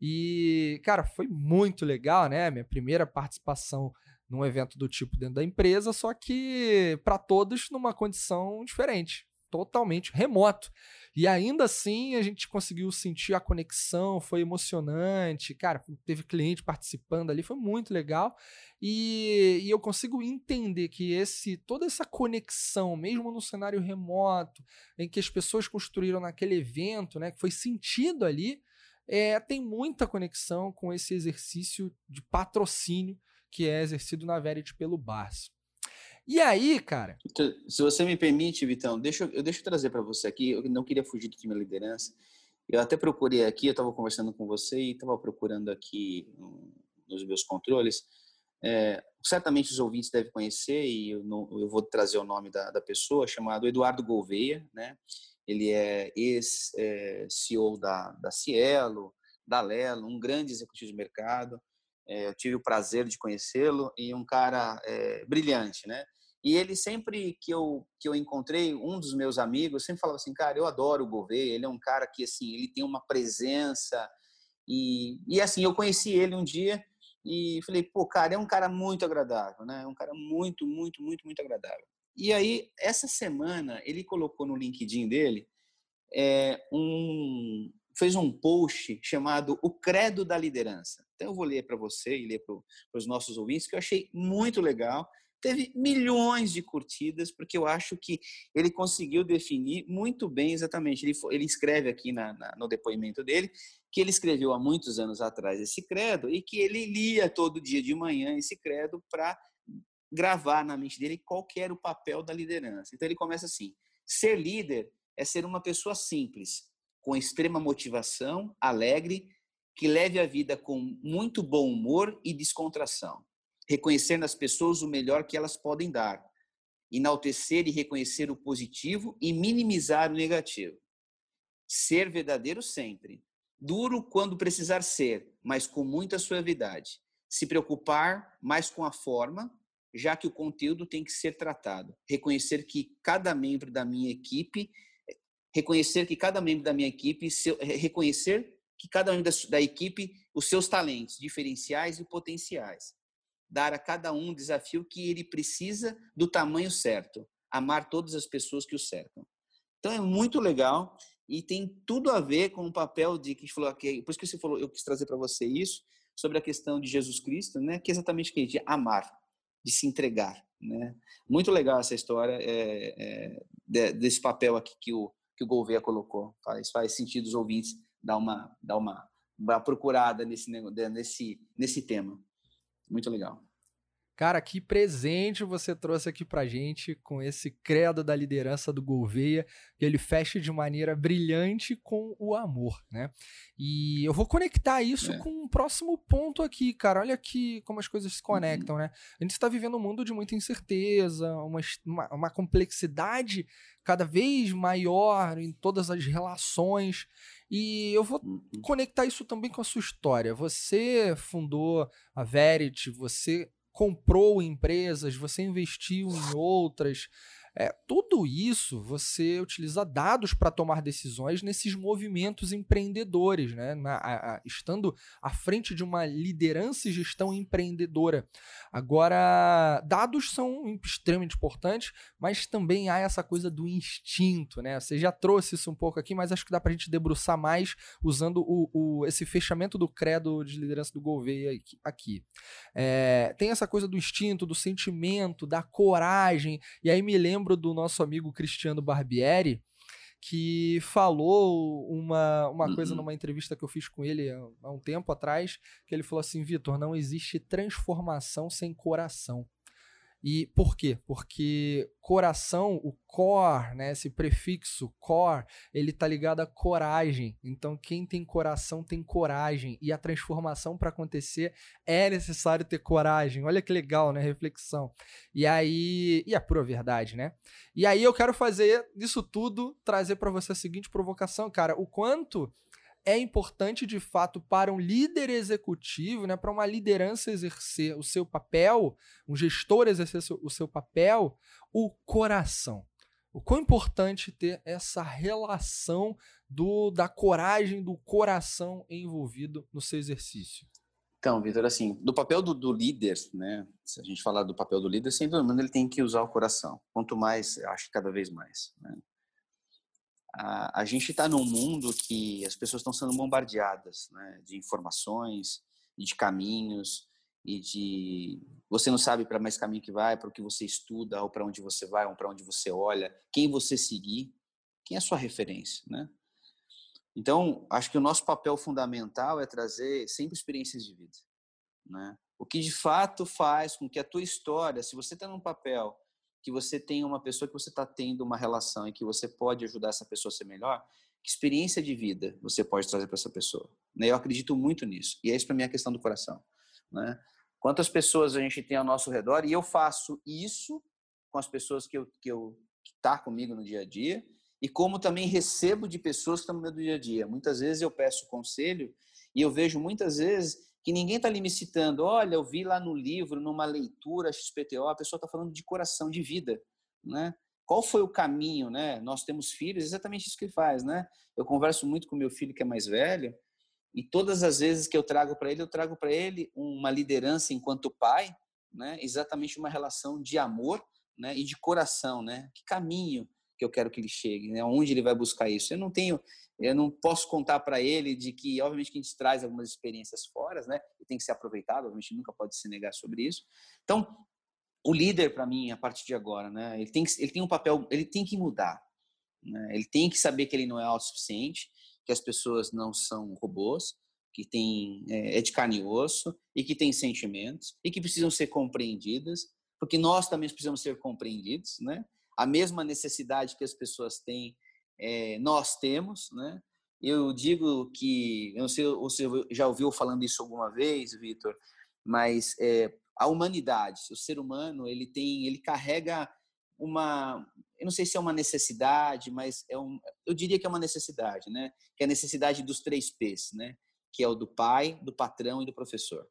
E, cara, foi muito legal, né? Minha primeira participação num evento do tipo dentro da empresa, só que para todos numa condição diferente, totalmente remoto. E ainda assim a gente conseguiu sentir a conexão, foi emocionante. Cara, teve cliente participando ali, foi muito legal. E, e, eu consigo entender que esse toda essa conexão, mesmo no cenário remoto, em que as pessoas construíram naquele evento, né, que foi sentido ali, é, tem muita conexão com esse exercício de patrocínio que é exercido na Verity pelo Barça. E aí, cara. Então, se você me permite, Vitão, deixa, eu deixo trazer para você aqui. Eu não queria fugir do time liderança. Eu até procurei aqui, eu estava conversando com você e estava procurando aqui nos meus controles. É, certamente os ouvintes devem conhecer, e eu, não, eu vou trazer o nome da, da, pessoa, chamado Eduardo Gouveia, né? Ele é ex-CEO é, da, da Cielo, da Lelo, um grande executivo de mercado. É, eu tive o prazer de conhecê-lo e um cara é, brilhante, né? E ele sempre que eu que eu encontrei um dos meus amigos sempre falava assim, cara, eu adoro o Gouveia. Ele é um cara que assim ele tem uma presença e e assim eu conheci ele um dia e falei, pô, cara, é um cara muito agradável, né? É um cara muito, muito, muito, muito agradável. E aí, essa semana, ele colocou no LinkedIn dele é, um, fez um post chamado O Credo da Liderança. Então, eu vou ler para você e ler para os nossos ouvintes, que eu achei muito legal. Teve milhões de curtidas, porque eu acho que ele conseguiu definir muito bem exatamente. Ele, ele escreve aqui na, na, no depoimento dele que ele escreveu há muitos anos atrás esse credo e que ele lia todo dia de manhã esse credo para gravar na mente dele qual era o papel da liderança. Então ele começa assim: ser líder é ser uma pessoa simples, com extrema motivação, alegre, que leve a vida com muito bom humor e descontração, reconhecer nas pessoas o melhor que elas podem dar, enaltecer e reconhecer o positivo e minimizar o negativo. Ser verdadeiro sempre, duro quando precisar ser, mas com muita suavidade. Se preocupar mais com a forma já que o conteúdo tem que ser tratado. Reconhecer que cada membro da minha equipe, reconhecer que cada membro da minha equipe, reconhecer que cada membro da equipe os seus talentos diferenciais e potenciais. Dar a cada um o desafio que ele precisa do tamanho certo. Amar todas as pessoas que o cercam. Então é muito legal e tem tudo a ver com o papel de que falou aqui, por isso que você falou, eu quis trazer para você isso sobre a questão de Jesus Cristo, né? Que é exatamente o que é amar de se entregar, né? Muito legal essa história é, é, desse papel aqui que o que o Gouveia colocou. Faz, faz sentido os ouvintes dar uma dar uma, uma procurada nesse nesse nesse tema. Muito legal. Cara, que presente você trouxe aqui pra gente com esse credo da liderança do Gouveia, que ele fecha de maneira brilhante com o amor, né? E eu vou conectar isso é. com o um próximo ponto aqui, cara. Olha aqui como as coisas se conectam, uhum. né? A gente está vivendo um mundo de muita incerteza, uma, uma, uma complexidade cada vez maior em todas as relações. E eu vou uhum. conectar isso também com a sua história. Você fundou a Verity, você comprou empresas, você investiu em outras. É, tudo isso você utiliza dados para tomar decisões nesses movimentos empreendedores, né? Na, a, a, estando à frente de uma liderança e gestão empreendedora. Agora, dados são extremamente importantes, mas também há essa coisa do instinto, né? Você já trouxe isso um pouco aqui, mas acho que dá para a gente debruçar mais usando o, o, esse fechamento do credo de liderança do Gouveia aqui. É, tem essa coisa do instinto, do sentimento, da coragem, e aí me lembro lembro do nosso amigo Cristiano Barbieri, que falou uma, uma uhum. coisa numa entrevista que eu fiz com ele há, há um tempo atrás, que ele falou assim, Vitor, não existe transformação sem coração. E por quê? Porque coração, o core, né, esse prefixo core, ele está ligado à coragem. Então, quem tem coração tem coragem. E a transformação para acontecer é necessário ter coragem. Olha que legal, né? Reflexão. E aí. E a pura verdade, né? E aí eu quero fazer isso tudo, trazer para você a seguinte provocação, cara. O quanto é importante de fato para um líder executivo, né, para uma liderança exercer o seu papel, um gestor exercer o seu papel, o coração. O quão importante ter essa relação do, da coragem, do coração envolvido no seu exercício. Então, Vitor, assim, do papel do, do, líder, né? Se a gente falar do papel do líder, sem dúvida, ele tem que usar o coração. Quanto mais, acho que cada vez mais. Né? A, a gente está num mundo que as pessoas estão sendo bombardeadas né, de informações e de caminhos e de você não sabe para mais caminho que vai, para o que você estuda, ou para onde você vai, ou para onde você olha, quem você seguir, quem é a sua referência, né? Então, acho que o nosso papel fundamental é trazer sempre experiências de vida, né? O que de fato faz com que a tua história, se você está num papel que você tem uma pessoa que você está tendo uma relação e que você pode ajudar essa pessoa a ser melhor, que experiência de vida você pode trazer para essa pessoa? Né? Eu acredito muito nisso. E é isso para mim a questão do coração. Né? Quantas pessoas a gente tem ao nosso redor e eu faço isso com as pessoas que eu que eu que tá comigo no dia a dia e como também recebo de pessoas que estão no meu dia a dia. Muitas vezes eu peço conselho e eu vejo muitas vezes que ninguém está ali me citando, olha, eu vi lá no livro, numa leitura XPTO, a pessoa está falando de coração, de vida, né? Qual foi o caminho, né? Nós temos filhos, exatamente isso que faz, né? Eu converso muito com meu filho que é mais velho, e todas as vezes que eu trago para ele, eu trago para ele uma liderança enquanto pai, né? Exatamente uma relação de amor, né? E de coração, né? Que caminho que eu quero que ele chegue, né? Onde ele vai buscar isso? Eu não tenho, eu não posso contar para ele de que, obviamente, que a gente traz algumas experiências fora, né? E tem que ser aproveitado, a gente nunca pode se negar sobre isso. Então, o líder para mim, a partir de agora, né? Ele tem, ele tem um papel, ele tem que mudar, né? Ele tem que saber que ele não é autossuficiente, que as pessoas não são robôs, que tem é, é de carne e osso e que tem sentimentos e que precisam ser compreendidas, porque nós também precisamos ser compreendidos, né? A mesma necessidade que as pessoas têm, é, nós temos, né? Eu digo que, eu não sei se você já ouviu falando isso alguma vez, Vitor, mas é, a humanidade, o ser humano, ele tem, ele carrega uma, eu não sei se é uma necessidade, mas é um, eu diria que é uma necessidade, né? Que é a necessidade dos três P's, né? Que é o do pai, do patrão e do professor,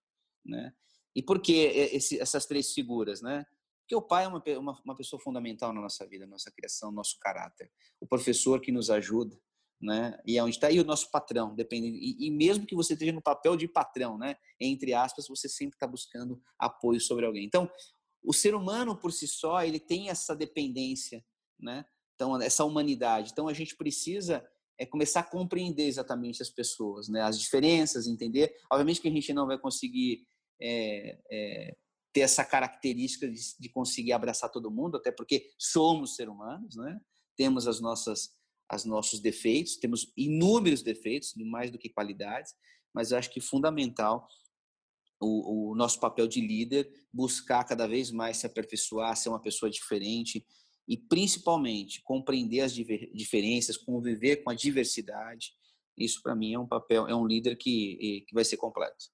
né? E por que esse, essas três figuras, né? Porque o pai é uma, uma, uma pessoa fundamental na nossa vida, na nossa criação, no nosso caráter. O professor que nos ajuda, né? E é onde está aí o nosso patrão, depende. E, e, mesmo que você esteja no papel de patrão, né? Entre aspas, você sempre está buscando apoio sobre alguém. Então, o ser humano por si só, ele tem essa dependência, né? Então, essa humanidade. Então, a gente precisa é começar a compreender exatamente as pessoas, né? As diferenças, entender. Obviamente que a gente não vai conseguir é, é, ter essa característica de, de conseguir abraçar todo mundo, até porque somos seres humanos, né? Temos as nossas os nossos defeitos, temos inúmeros defeitos, mais do que qualidades, mas eu acho que é fundamental o, o, nosso papel de líder buscar cada vez mais se aperfeiçoar, ser uma pessoa diferente e principalmente compreender as diferenças, conviver com a diversidade. Isso para mim é um papel, é um líder que, que vai ser completo.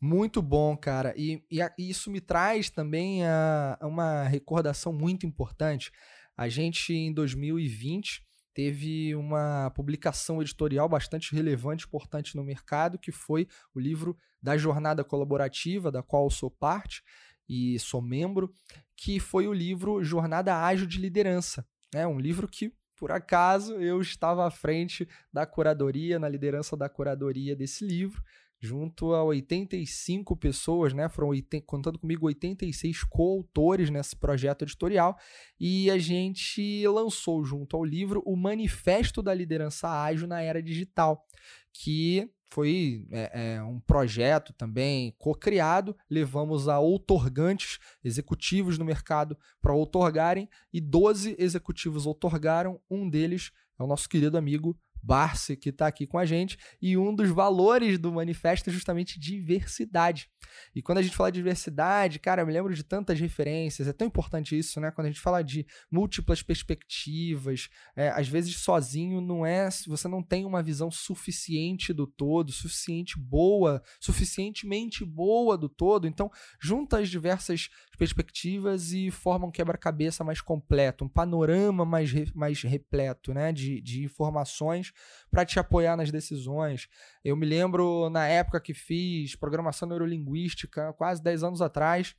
Muito bom, cara. E, e, a, isso me traz também a, a uma recordação muito importante. A gente, em 2020, teve uma publicação editorial bastante relevante, importante no mercado, que foi o livro da Jornada Colaborativa, da qual eu sou parte e sou membro, que foi o livro Jornada Ágil de Liderança. É um livro que, por acaso, eu estava à frente da curadoria, na liderança da curadoria desse livro, junto a 85 pessoas, né? Foram, contando comigo, 86 coautores nesse projeto editorial. E a gente lançou, junto ao livro, o Manifesto da Liderança Ágil na Era Digital, que foi é, é, um projeto também co-criado. Levamos a outorgantes, executivos no mercado, para outorgarem, e 12 executivos outorgaram. Um deles é o nosso querido amigo Barsi, que está aqui com a gente, e um dos valores do manifesto é justamente diversidade. E quando a gente fala de diversidade, cara, eu me lembro de tantas referências, é tão importante isso, né? Quando a gente fala de múltiplas perspectivas, é, às vezes sozinho não é, você não tem uma visão suficiente do todo, suficiente boa, suficientemente boa do todo, então junta as diversas perspectivas e forma um quebra-cabeça mais completo, um panorama mais, mais repleto, né? De, de informações para te apoiar nas decisões. Eu me lembro na época que fiz programação neurolinguística, quase 10 anos atrás,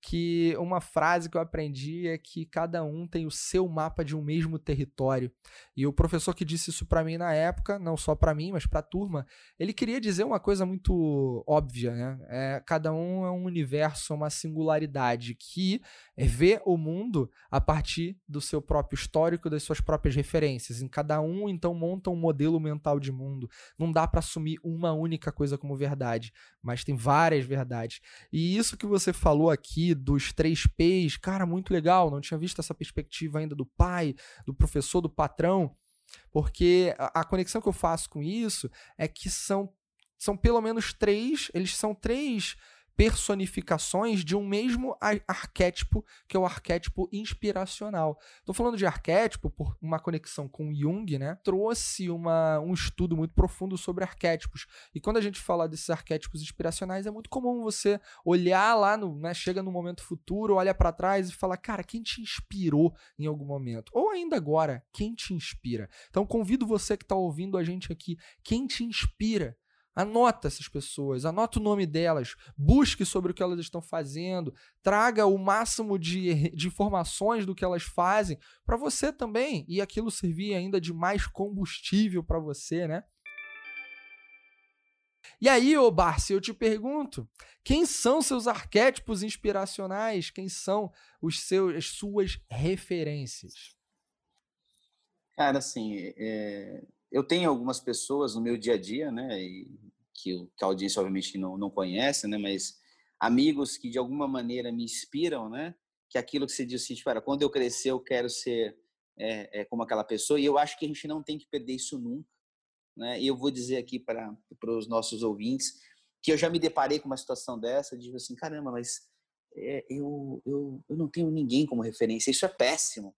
que uma frase que eu aprendi é que cada um tem o seu mapa de um mesmo território. E o professor que disse isso para mim na época, não só para mim, mas para a turma, ele queria dizer uma coisa muito óbvia, né? É, cada um é um universo, uma singularidade que vê o mundo a partir do seu próprio histórico, das suas próprias referências. Em cada um, então, monta um modelo mental de mundo. Não dá para assumir uma única coisa como verdade, mas tem várias verdades. E isso que você falou aqui dos três P's, cara, muito legal. Não tinha visto essa perspectiva ainda do pai, do professor, do patrão, porque a, a conexão que eu faço com isso é que são, são pelo menos três, eles são três personificações de um mesmo arquétipo, que é o arquétipo inspiracional. Estou falando de arquétipo por uma conexão com Jung, né? Trouxe uma, um estudo muito profundo sobre arquétipos. E quando a gente fala desses arquétipos inspiracionais, é muito comum você olhar lá, no, né, chega no momento futuro, olha para trás e fala, cara, quem te inspirou em algum momento? Ou ainda agora, quem te inspira? Então convido você que está ouvindo a gente aqui, quem te inspira? Anota essas pessoas, anota o nome delas, busque sobre o que elas estão fazendo, traga o máximo de, de informações do que elas fazem para você também e aquilo servir ainda de mais combustível para você, né? E aí, ô Barsi, eu te pergunto, quem são seus arquétipos inspiracionais? Quem são os seus, as suas referências? Cara, assim, é, eu tenho algumas pessoas no meu dia a dia, né, que, que a audiência obviamente não, não conhece, né, mas amigos que de alguma maneira me inspiram, né, que é aquilo que você disse, assim, para quando eu crescer eu quero ser é, é, como aquela pessoa, e eu acho que a gente não tem que perder isso nunca, né, e eu vou dizer aqui para os nossos ouvintes que eu já me deparei com uma situação dessa, de assim, caramba, mas é, eu, eu, eu não tenho ninguém como referência, isso é péssimo,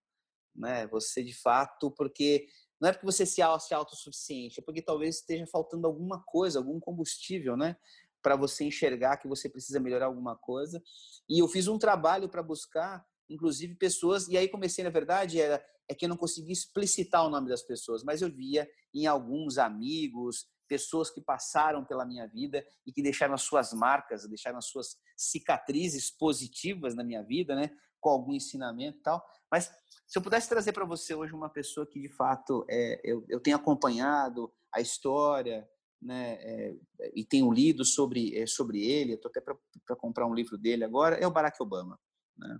né, você de fato, porque não é porque você se acha autossuficiente, é porque talvez esteja faltando alguma coisa, algum combustível, né? Para você enxergar que você precisa melhorar alguma coisa. E eu fiz um trabalho para buscar, inclusive, pessoas. E aí comecei, na verdade, era, é que eu não conseguia explicitar o nome das pessoas, mas eu via em alguns amigos, pessoas que passaram pela minha vida e que deixaram as suas marcas, deixaram as suas cicatrizes positivas na minha vida, né? Com algum ensinamento e tal. Mas se eu pudesse trazer para você hoje uma pessoa que de fato é, eu, eu tenho acompanhado a história, né, é, e tenho lido sobre, é, sobre ele, estou até para comprar um livro dele agora, é o Barack Obama. Né?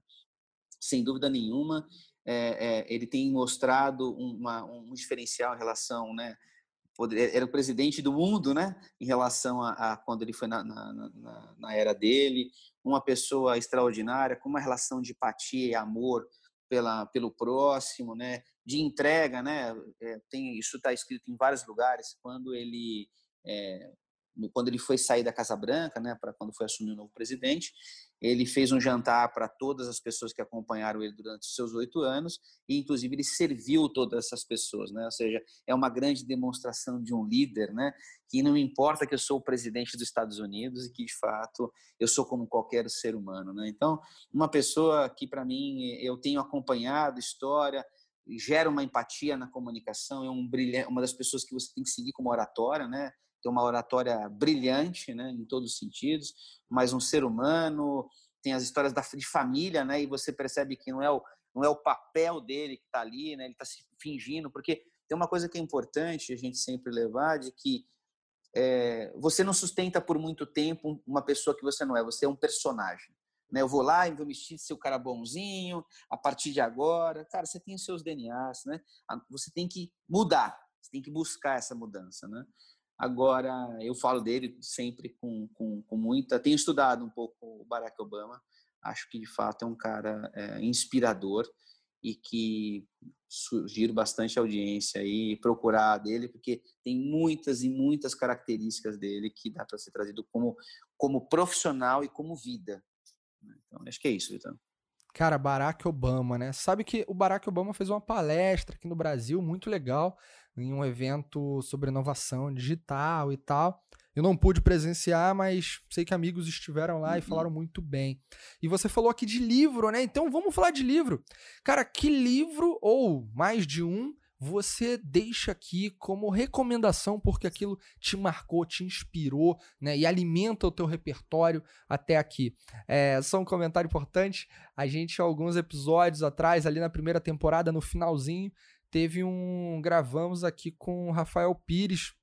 Sem dúvida nenhuma, é, é, ele tem mostrado uma, um diferencial em relação, né, era o presidente do mundo, né? Em relação a, a quando ele foi na, na, na, na, era dele, uma pessoa extraordinária, com uma relação de empatia e amor pela, pelo próximo, né? De entrega, né? É, tem isso está escrito em vários lugares. Quando ele é, quando ele foi sair da Casa Branca, né, para quando foi assumir o novo presidente, ele fez um jantar para todas as pessoas que acompanharam ele durante os seus oito anos e, inclusive, ele serviu todas essas pessoas, né? Ou seja, é uma grande demonstração de um líder, né? Que não importa que eu sou o presidente dos Estados Unidos e que, de fato, eu sou como qualquer ser humano, né? Então, uma pessoa que, para mim, eu tenho acompanhado história, gera uma empatia na comunicação, é um brilhante, uma das pessoas que você tem que seguir como oratória, né? Tem uma oratória brilhante, né, em todos os sentidos, mas um ser humano, tem as histórias da, de família, né, e você percebe que não é o, não é o papel dele que está ali, né, ele está se fingindo, porque tem uma coisa que é importante a gente sempre levar, de que é, você não sustenta por muito tempo uma pessoa que você não é, você é um personagem. Né? Eu vou lá e vou vestir de o cara bonzinho, a partir de agora. Cara, você tem os seus DNAs, né? Você tem que mudar, você tem que buscar essa mudança, né? Agora, eu falo dele sempre com, com, com muita. Tenho estudado um pouco o Barack Obama. Acho que, de fato, é um cara é, inspirador e que sugiro bastante audiência aí procurar dele, porque tem muitas e muitas características dele que dá para ser trazido como, como profissional e como vida. Né. Então, acho que é isso, Vitor. Cara, Barack Obama, né? Sabe que o Barack Obama fez uma palestra aqui no Brasil muito legal em um evento sobre inovação digital e tal. Eu não pude presenciar, mas sei que amigos estiveram lá uhum. e falaram muito bem. E você falou aqui de livro, né? Então vamos falar de livro. Cara, que livro ou mais de um você deixa aqui como recomendação porque aquilo te marcou, te inspirou, né? E alimenta o teu repertório até aqui. É, só um comentário importante. A gente, alguns episódios atrás, ali na primeira temporada, no finalzinho, teve um. Gravamos aqui com o Rafael Pires,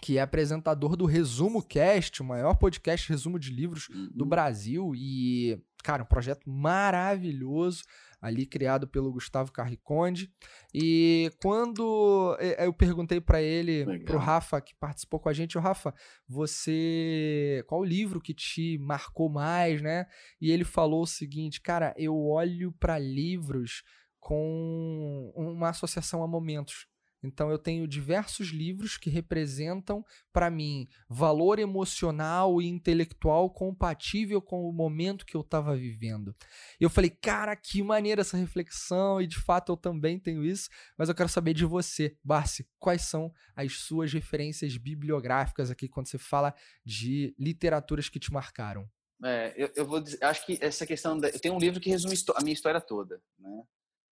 que é apresentador do Resumo Cast, o maior podcast resumo de livros do uhum. Brasil. E, cara, um projeto maravilhoso, ali criado pelo Gustavo Carriconde. E quando eu perguntei para ele, Legal. pro Rafa, que participou com a gente, o Rafa, você. Qual o livro que te marcou mais, né? E ele falou o seguinte, cara, eu olho para livros com uma associação a momentos. Então eu tenho diversos livros que representam para mim valor emocional e intelectual compatível com o momento que eu estava vivendo. E eu falei, cara, que maneira essa reflexão e de fato eu também tenho isso, mas eu quero saber de você, Barsi, quais são as suas referências bibliográficas aqui quando você fala de literaturas que te marcaram? É, eu, eu, vou dizer, acho que essa questão da, eu tenho um livro que resume a minha história toda, né?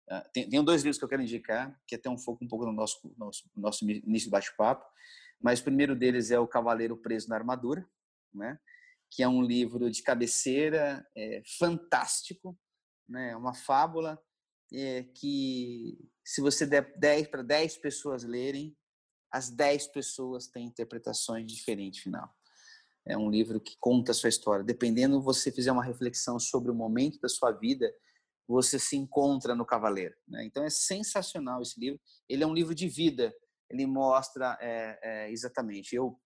Ah, tem, dois livros que eu quero indicar, que até um foco um pouco no nosso, nosso, nosso início do bate-papo, mas o primeiro deles é O Cavaleiro Preso na Armadura, né? que é um livro de cabeceira é, fantástico, né? uma fábula é, que, se você der 10 para 10 pessoas lerem, as 10 pessoas têm interpretações diferentes final. É um livro que conta a sua história. Dependendo, você fizer uma reflexão sobre o momento da sua vida, você se encontra no Cavaleiro. Né? Então é sensacional esse livro. Ele é um livro de vida. Ele mostra é, é, exatamente. Eu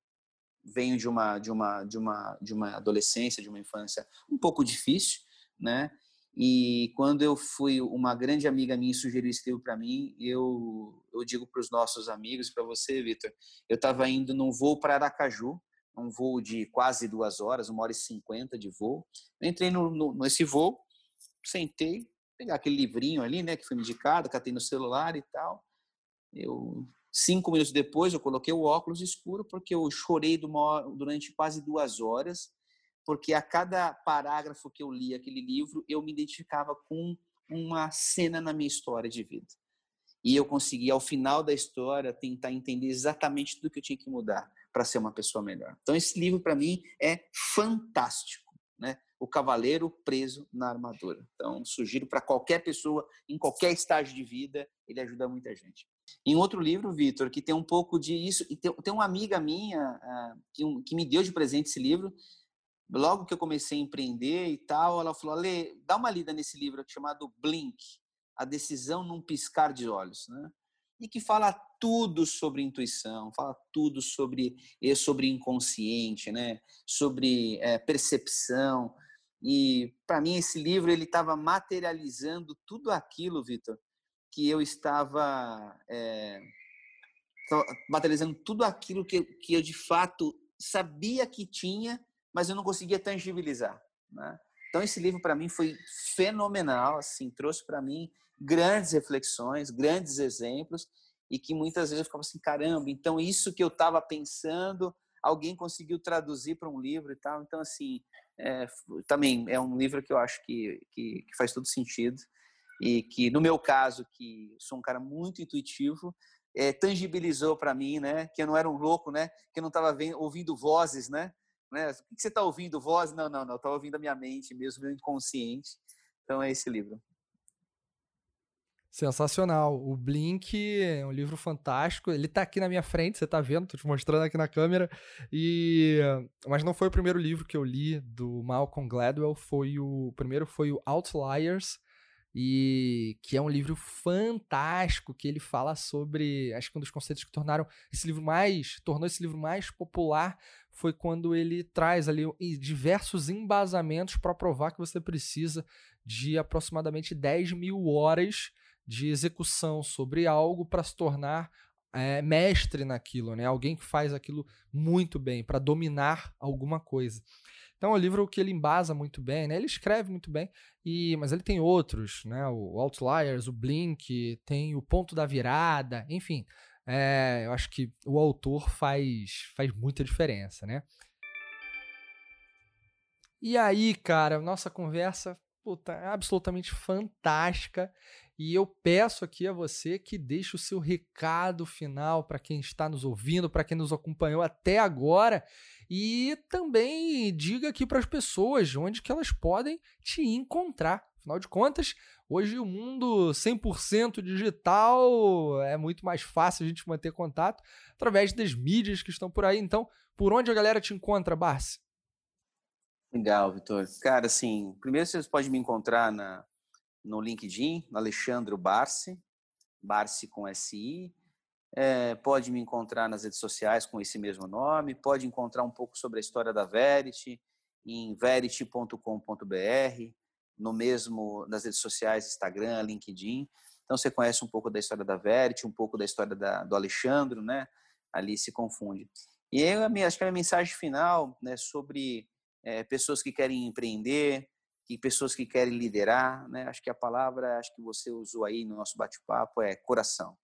venho de uma de uma de uma de uma adolescência, de uma infância um pouco difícil, né? E quando eu fui, uma grande amiga minha sugeriu esse livro para mim, eu eu digo para os nossos amigos, para você, Vitor, eu estava indo num voo para Aracaju, um voo de quase duas horas, uma hora e cinquenta de voo. Eu entrei no, no, nesse voo sentei, pegar aquele livrinho ali, né, que foi indicado, catei no celular e tal. Eu cinco minutos depois eu coloquei o óculos escuro porque eu chorei durante quase duas horas, porque a cada parágrafo que eu li aquele livro eu me identificava com uma cena na minha história de vida. E eu consegui, ao final da história, tentar entender exatamente tudo que eu tinha que mudar para ser uma pessoa melhor. Então, esse livro, para mim, é fantástico. Né? O cavaleiro preso na armadura. Então, sugiro para qualquer pessoa, em qualquer estágio de vida, ele ajuda muita gente. Em outro livro, Vitor, que tem um pouco de isso, e tem, uma amiga minha uh, que, um, que me deu de presente esse livro, logo que eu comecei a empreender e tal, ela falou, Ale, dá uma lida nesse livro chamado Blink, A Decisão num Piscar de Olhos, né? e que fala tudo sobre intuição, fala tudo sobre sobre inconsciente, né? Sobre é, percepção. E para mim esse livro ele estava materializando tudo aquilo, Vitor, que eu estava é, materializando tudo aquilo que, que eu de fato sabia que tinha, mas eu não conseguia tangibilizar. Né? Então esse livro para mim foi fenomenal, assim, trouxe para mim grandes reflexões, grandes exemplos e que muitas vezes eu ficava assim, caramba, então isso que eu estava pensando, alguém conseguiu traduzir para um livro e tal. Então assim, é, também é um livro que eu acho que, que, que faz todo sentido e que no meu caso, que sou um cara muito intuitivo, é, tangibilizou para mim, né, que eu não era um louco, né, que eu não estava ouvindo vozes, né, né? O que você está ouvindo? Voz? Não, não, não. Estou ouvindo a minha mente mesmo, meu inconsciente. Então é esse livro. Sensacional. O Blink é um livro fantástico. Ele está aqui na minha frente, você está vendo, Estou te mostrando aqui na câmera. E mas não foi o primeiro livro que eu li do Malcolm Gladwell, foi o, o primeiro foi o Outliers, e que é um livro fantástico que ele fala sobre acho que um dos conceitos que tornaram esse livro mais tornou esse livro mais popular foi quando ele traz ali diversos embasamentos para provar que você precisa de aproximadamente 10 mil horas de execução sobre algo para se tornar é, mestre naquilo, né? Alguém que faz aquilo muito bem para dominar alguma coisa. Então é um livro que ele embasa muito bem, né? Ele escreve muito bem, e mas ele tem outros, né? O Outliers, o Blink, tem o Ponto da Virada, enfim. É, eu acho que o autor faz, faz muita diferença, né? E aí, cara, nossa conversa puta, é absolutamente fantástica. E eu peço aqui a você que deixe o seu recado final para quem está nos ouvindo, para quem nos acompanhou até agora. E também diga aqui para as pessoas onde que elas podem te encontrar. Afinal de contas, hoje o mundo 100% digital é muito mais fácil a gente manter contato através das mídias que estão por aí. Então, por onde a galera te encontra, Barsi? Legal, Vitor. Cara, assim, primeiro vocês podem me encontrar na, no LinkedIn, Alexandre Barsi, Barsi com SI. É, pode me encontrar nas redes sociais com esse mesmo nome, pode encontrar um pouco sobre a história da Verity em verity.com.br, no mesmo nas redes sociais, Instagram, LinkedIn. Então você conhece um pouco da história da Verity, um pouco da história da, do Alexandre, né? Ali se confunde. E eu acho que a minha mensagem final, né, sobre é, pessoas que querem empreender, e pessoas que querem liderar, né? Acho que a palavra, acho que você usou aí no nosso bate-papo é coração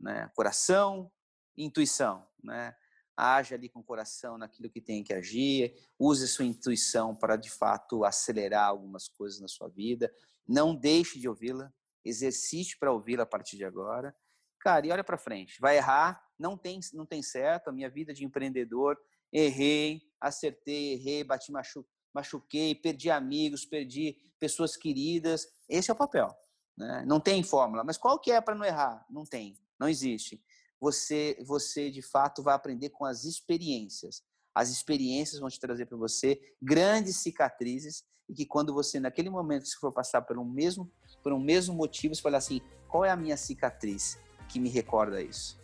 né? Coração, intuição, né? Haja ali com coração naquilo que tem que agir, use sua intuição para de fato acelerar algumas coisas na sua vida. Não deixe de ouvi-la, exercite para ouvi-la a partir de agora. Cara, e olha para frente. Vai errar, não tem não tem certo. A minha vida de empreendedor, errei, acertei, errei, bati machu, machuquei, perdi amigos, perdi pessoas queridas. Esse é o papel. Né? Não tem fórmula. Mas qual que é para não errar? Não tem. Não existe. Você, você de fato vai aprender com as experiências. As experiências vão te trazer para você grandes cicatrizes e que quando você naquele momento que for passar por um mesmo por um mesmo motivo, você falar assim, qual é a minha cicatriz que me recorda isso?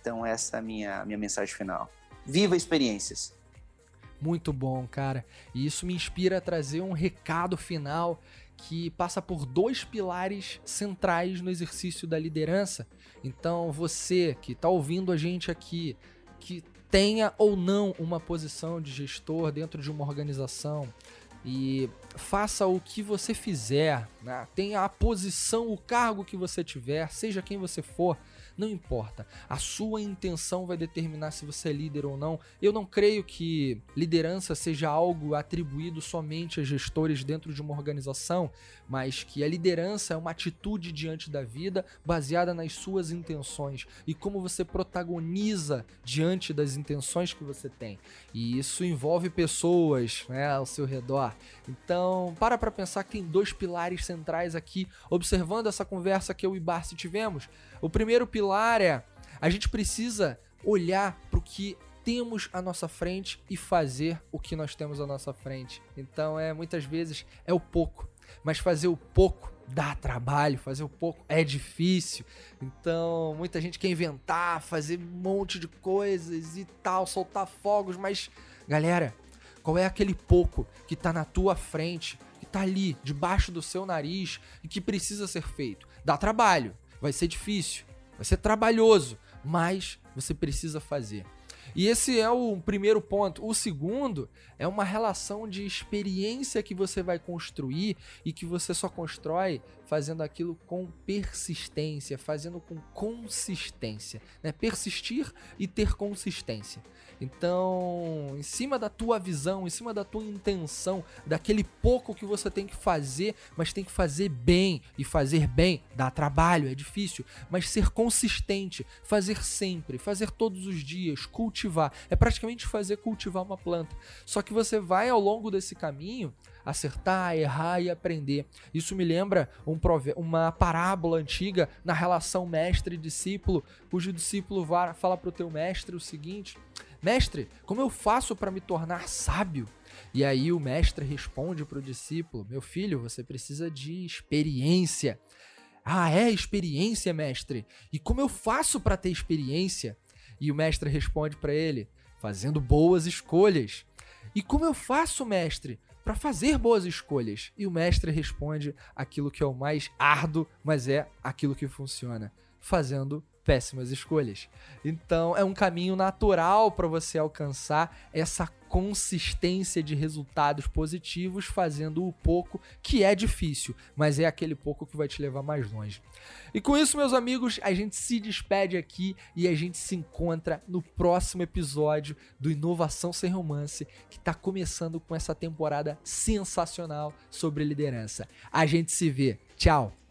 Então essa é a minha minha mensagem final. Viva experiências. Muito bom, cara. E isso me inspira a trazer um recado final que passa por dois pilares centrais no exercício da liderança. Então, você que está ouvindo a gente aqui, que tenha ou não uma posição de gestor dentro de uma organização, e faça o que você fizer, né? tenha a posição, o cargo que você tiver, seja quem você for, não importa. A sua intenção vai determinar se você é líder ou não. Eu não creio que liderança seja algo atribuído somente a gestores dentro de uma organização, mas que a liderança é uma atitude diante da vida baseada nas suas intenções e como você protagoniza diante das intenções que você tem. E isso envolve pessoas né, ao seu redor. Então, para para pensar que tem dois pilares centrais aqui, observando essa conversa que eu e Barsi tivemos. O primeiro pilar é a gente precisa olhar para o que temos à nossa frente e fazer o que nós temos à nossa frente. Então, é muitas vezes é o pouco. Mas fazer o pouco dá trabalho, fazer o pouco é difícil. Então, muita gente quer inventar, fazer um monte de coisas e tal, soltar fogos, mas galera, qual é aquele pouco que tá na tua frente, que tá ali debaixo do seu nariz e que precisa ser feito? Dá trabalho, vai ser difícil, vai ser trabalhoso, mas você precisa fazer. E esse é o primeiro ponto. O segundo é uma relação de experiência que você vai construir e que você só constrói fazendo aquilo com persistência, fazendo com consistência, né? Persistir e ter consistência. Então, em cima da tua visão, em cima da tua intenção, daquele pouco que você tem que fazer, mas tem que fazer bem. E fazer bem dá trabalho, é difícil, mas ser consistente, fazer sempre, fazer todos os dias, cultivar. É praticamente fazer cultivar uma planta. Só que você vai ao longo desse caminho acertar, errar e aprender. Isso me lembra um uma parábola antiga na relação mestre-discípulo, cujo discípulo fala para o teu mestre o seguinte: Mestre, como eu faço para me tornar sábio? E aí o mestre responde para o discípulo: Meu filho, você precisa de experiência. Ah, é experiência, mestre? E como eu faço para ter experiência? E o mestre responde para ele: Fazendo boas escolhas. E como eu faço, mestre, para fazer boas escolhas? E o mestre responde aquilo que é o mais árduo, mas é aquilo que funciona: fazendo péssimas escolhas. Então é um caminho natural para você alcançar essa consistência de resultados positivos fazendo o pouco que é difícil, mas é aquele pouco que vai te levar mais longe. E com isso, meus amigos, a gente se despede aqui e a gente se encontra no próximo episódio do Inovação Sem Romance, que está começando com essa temporada sensacional sobre liderança. A gente se vê. Tchau!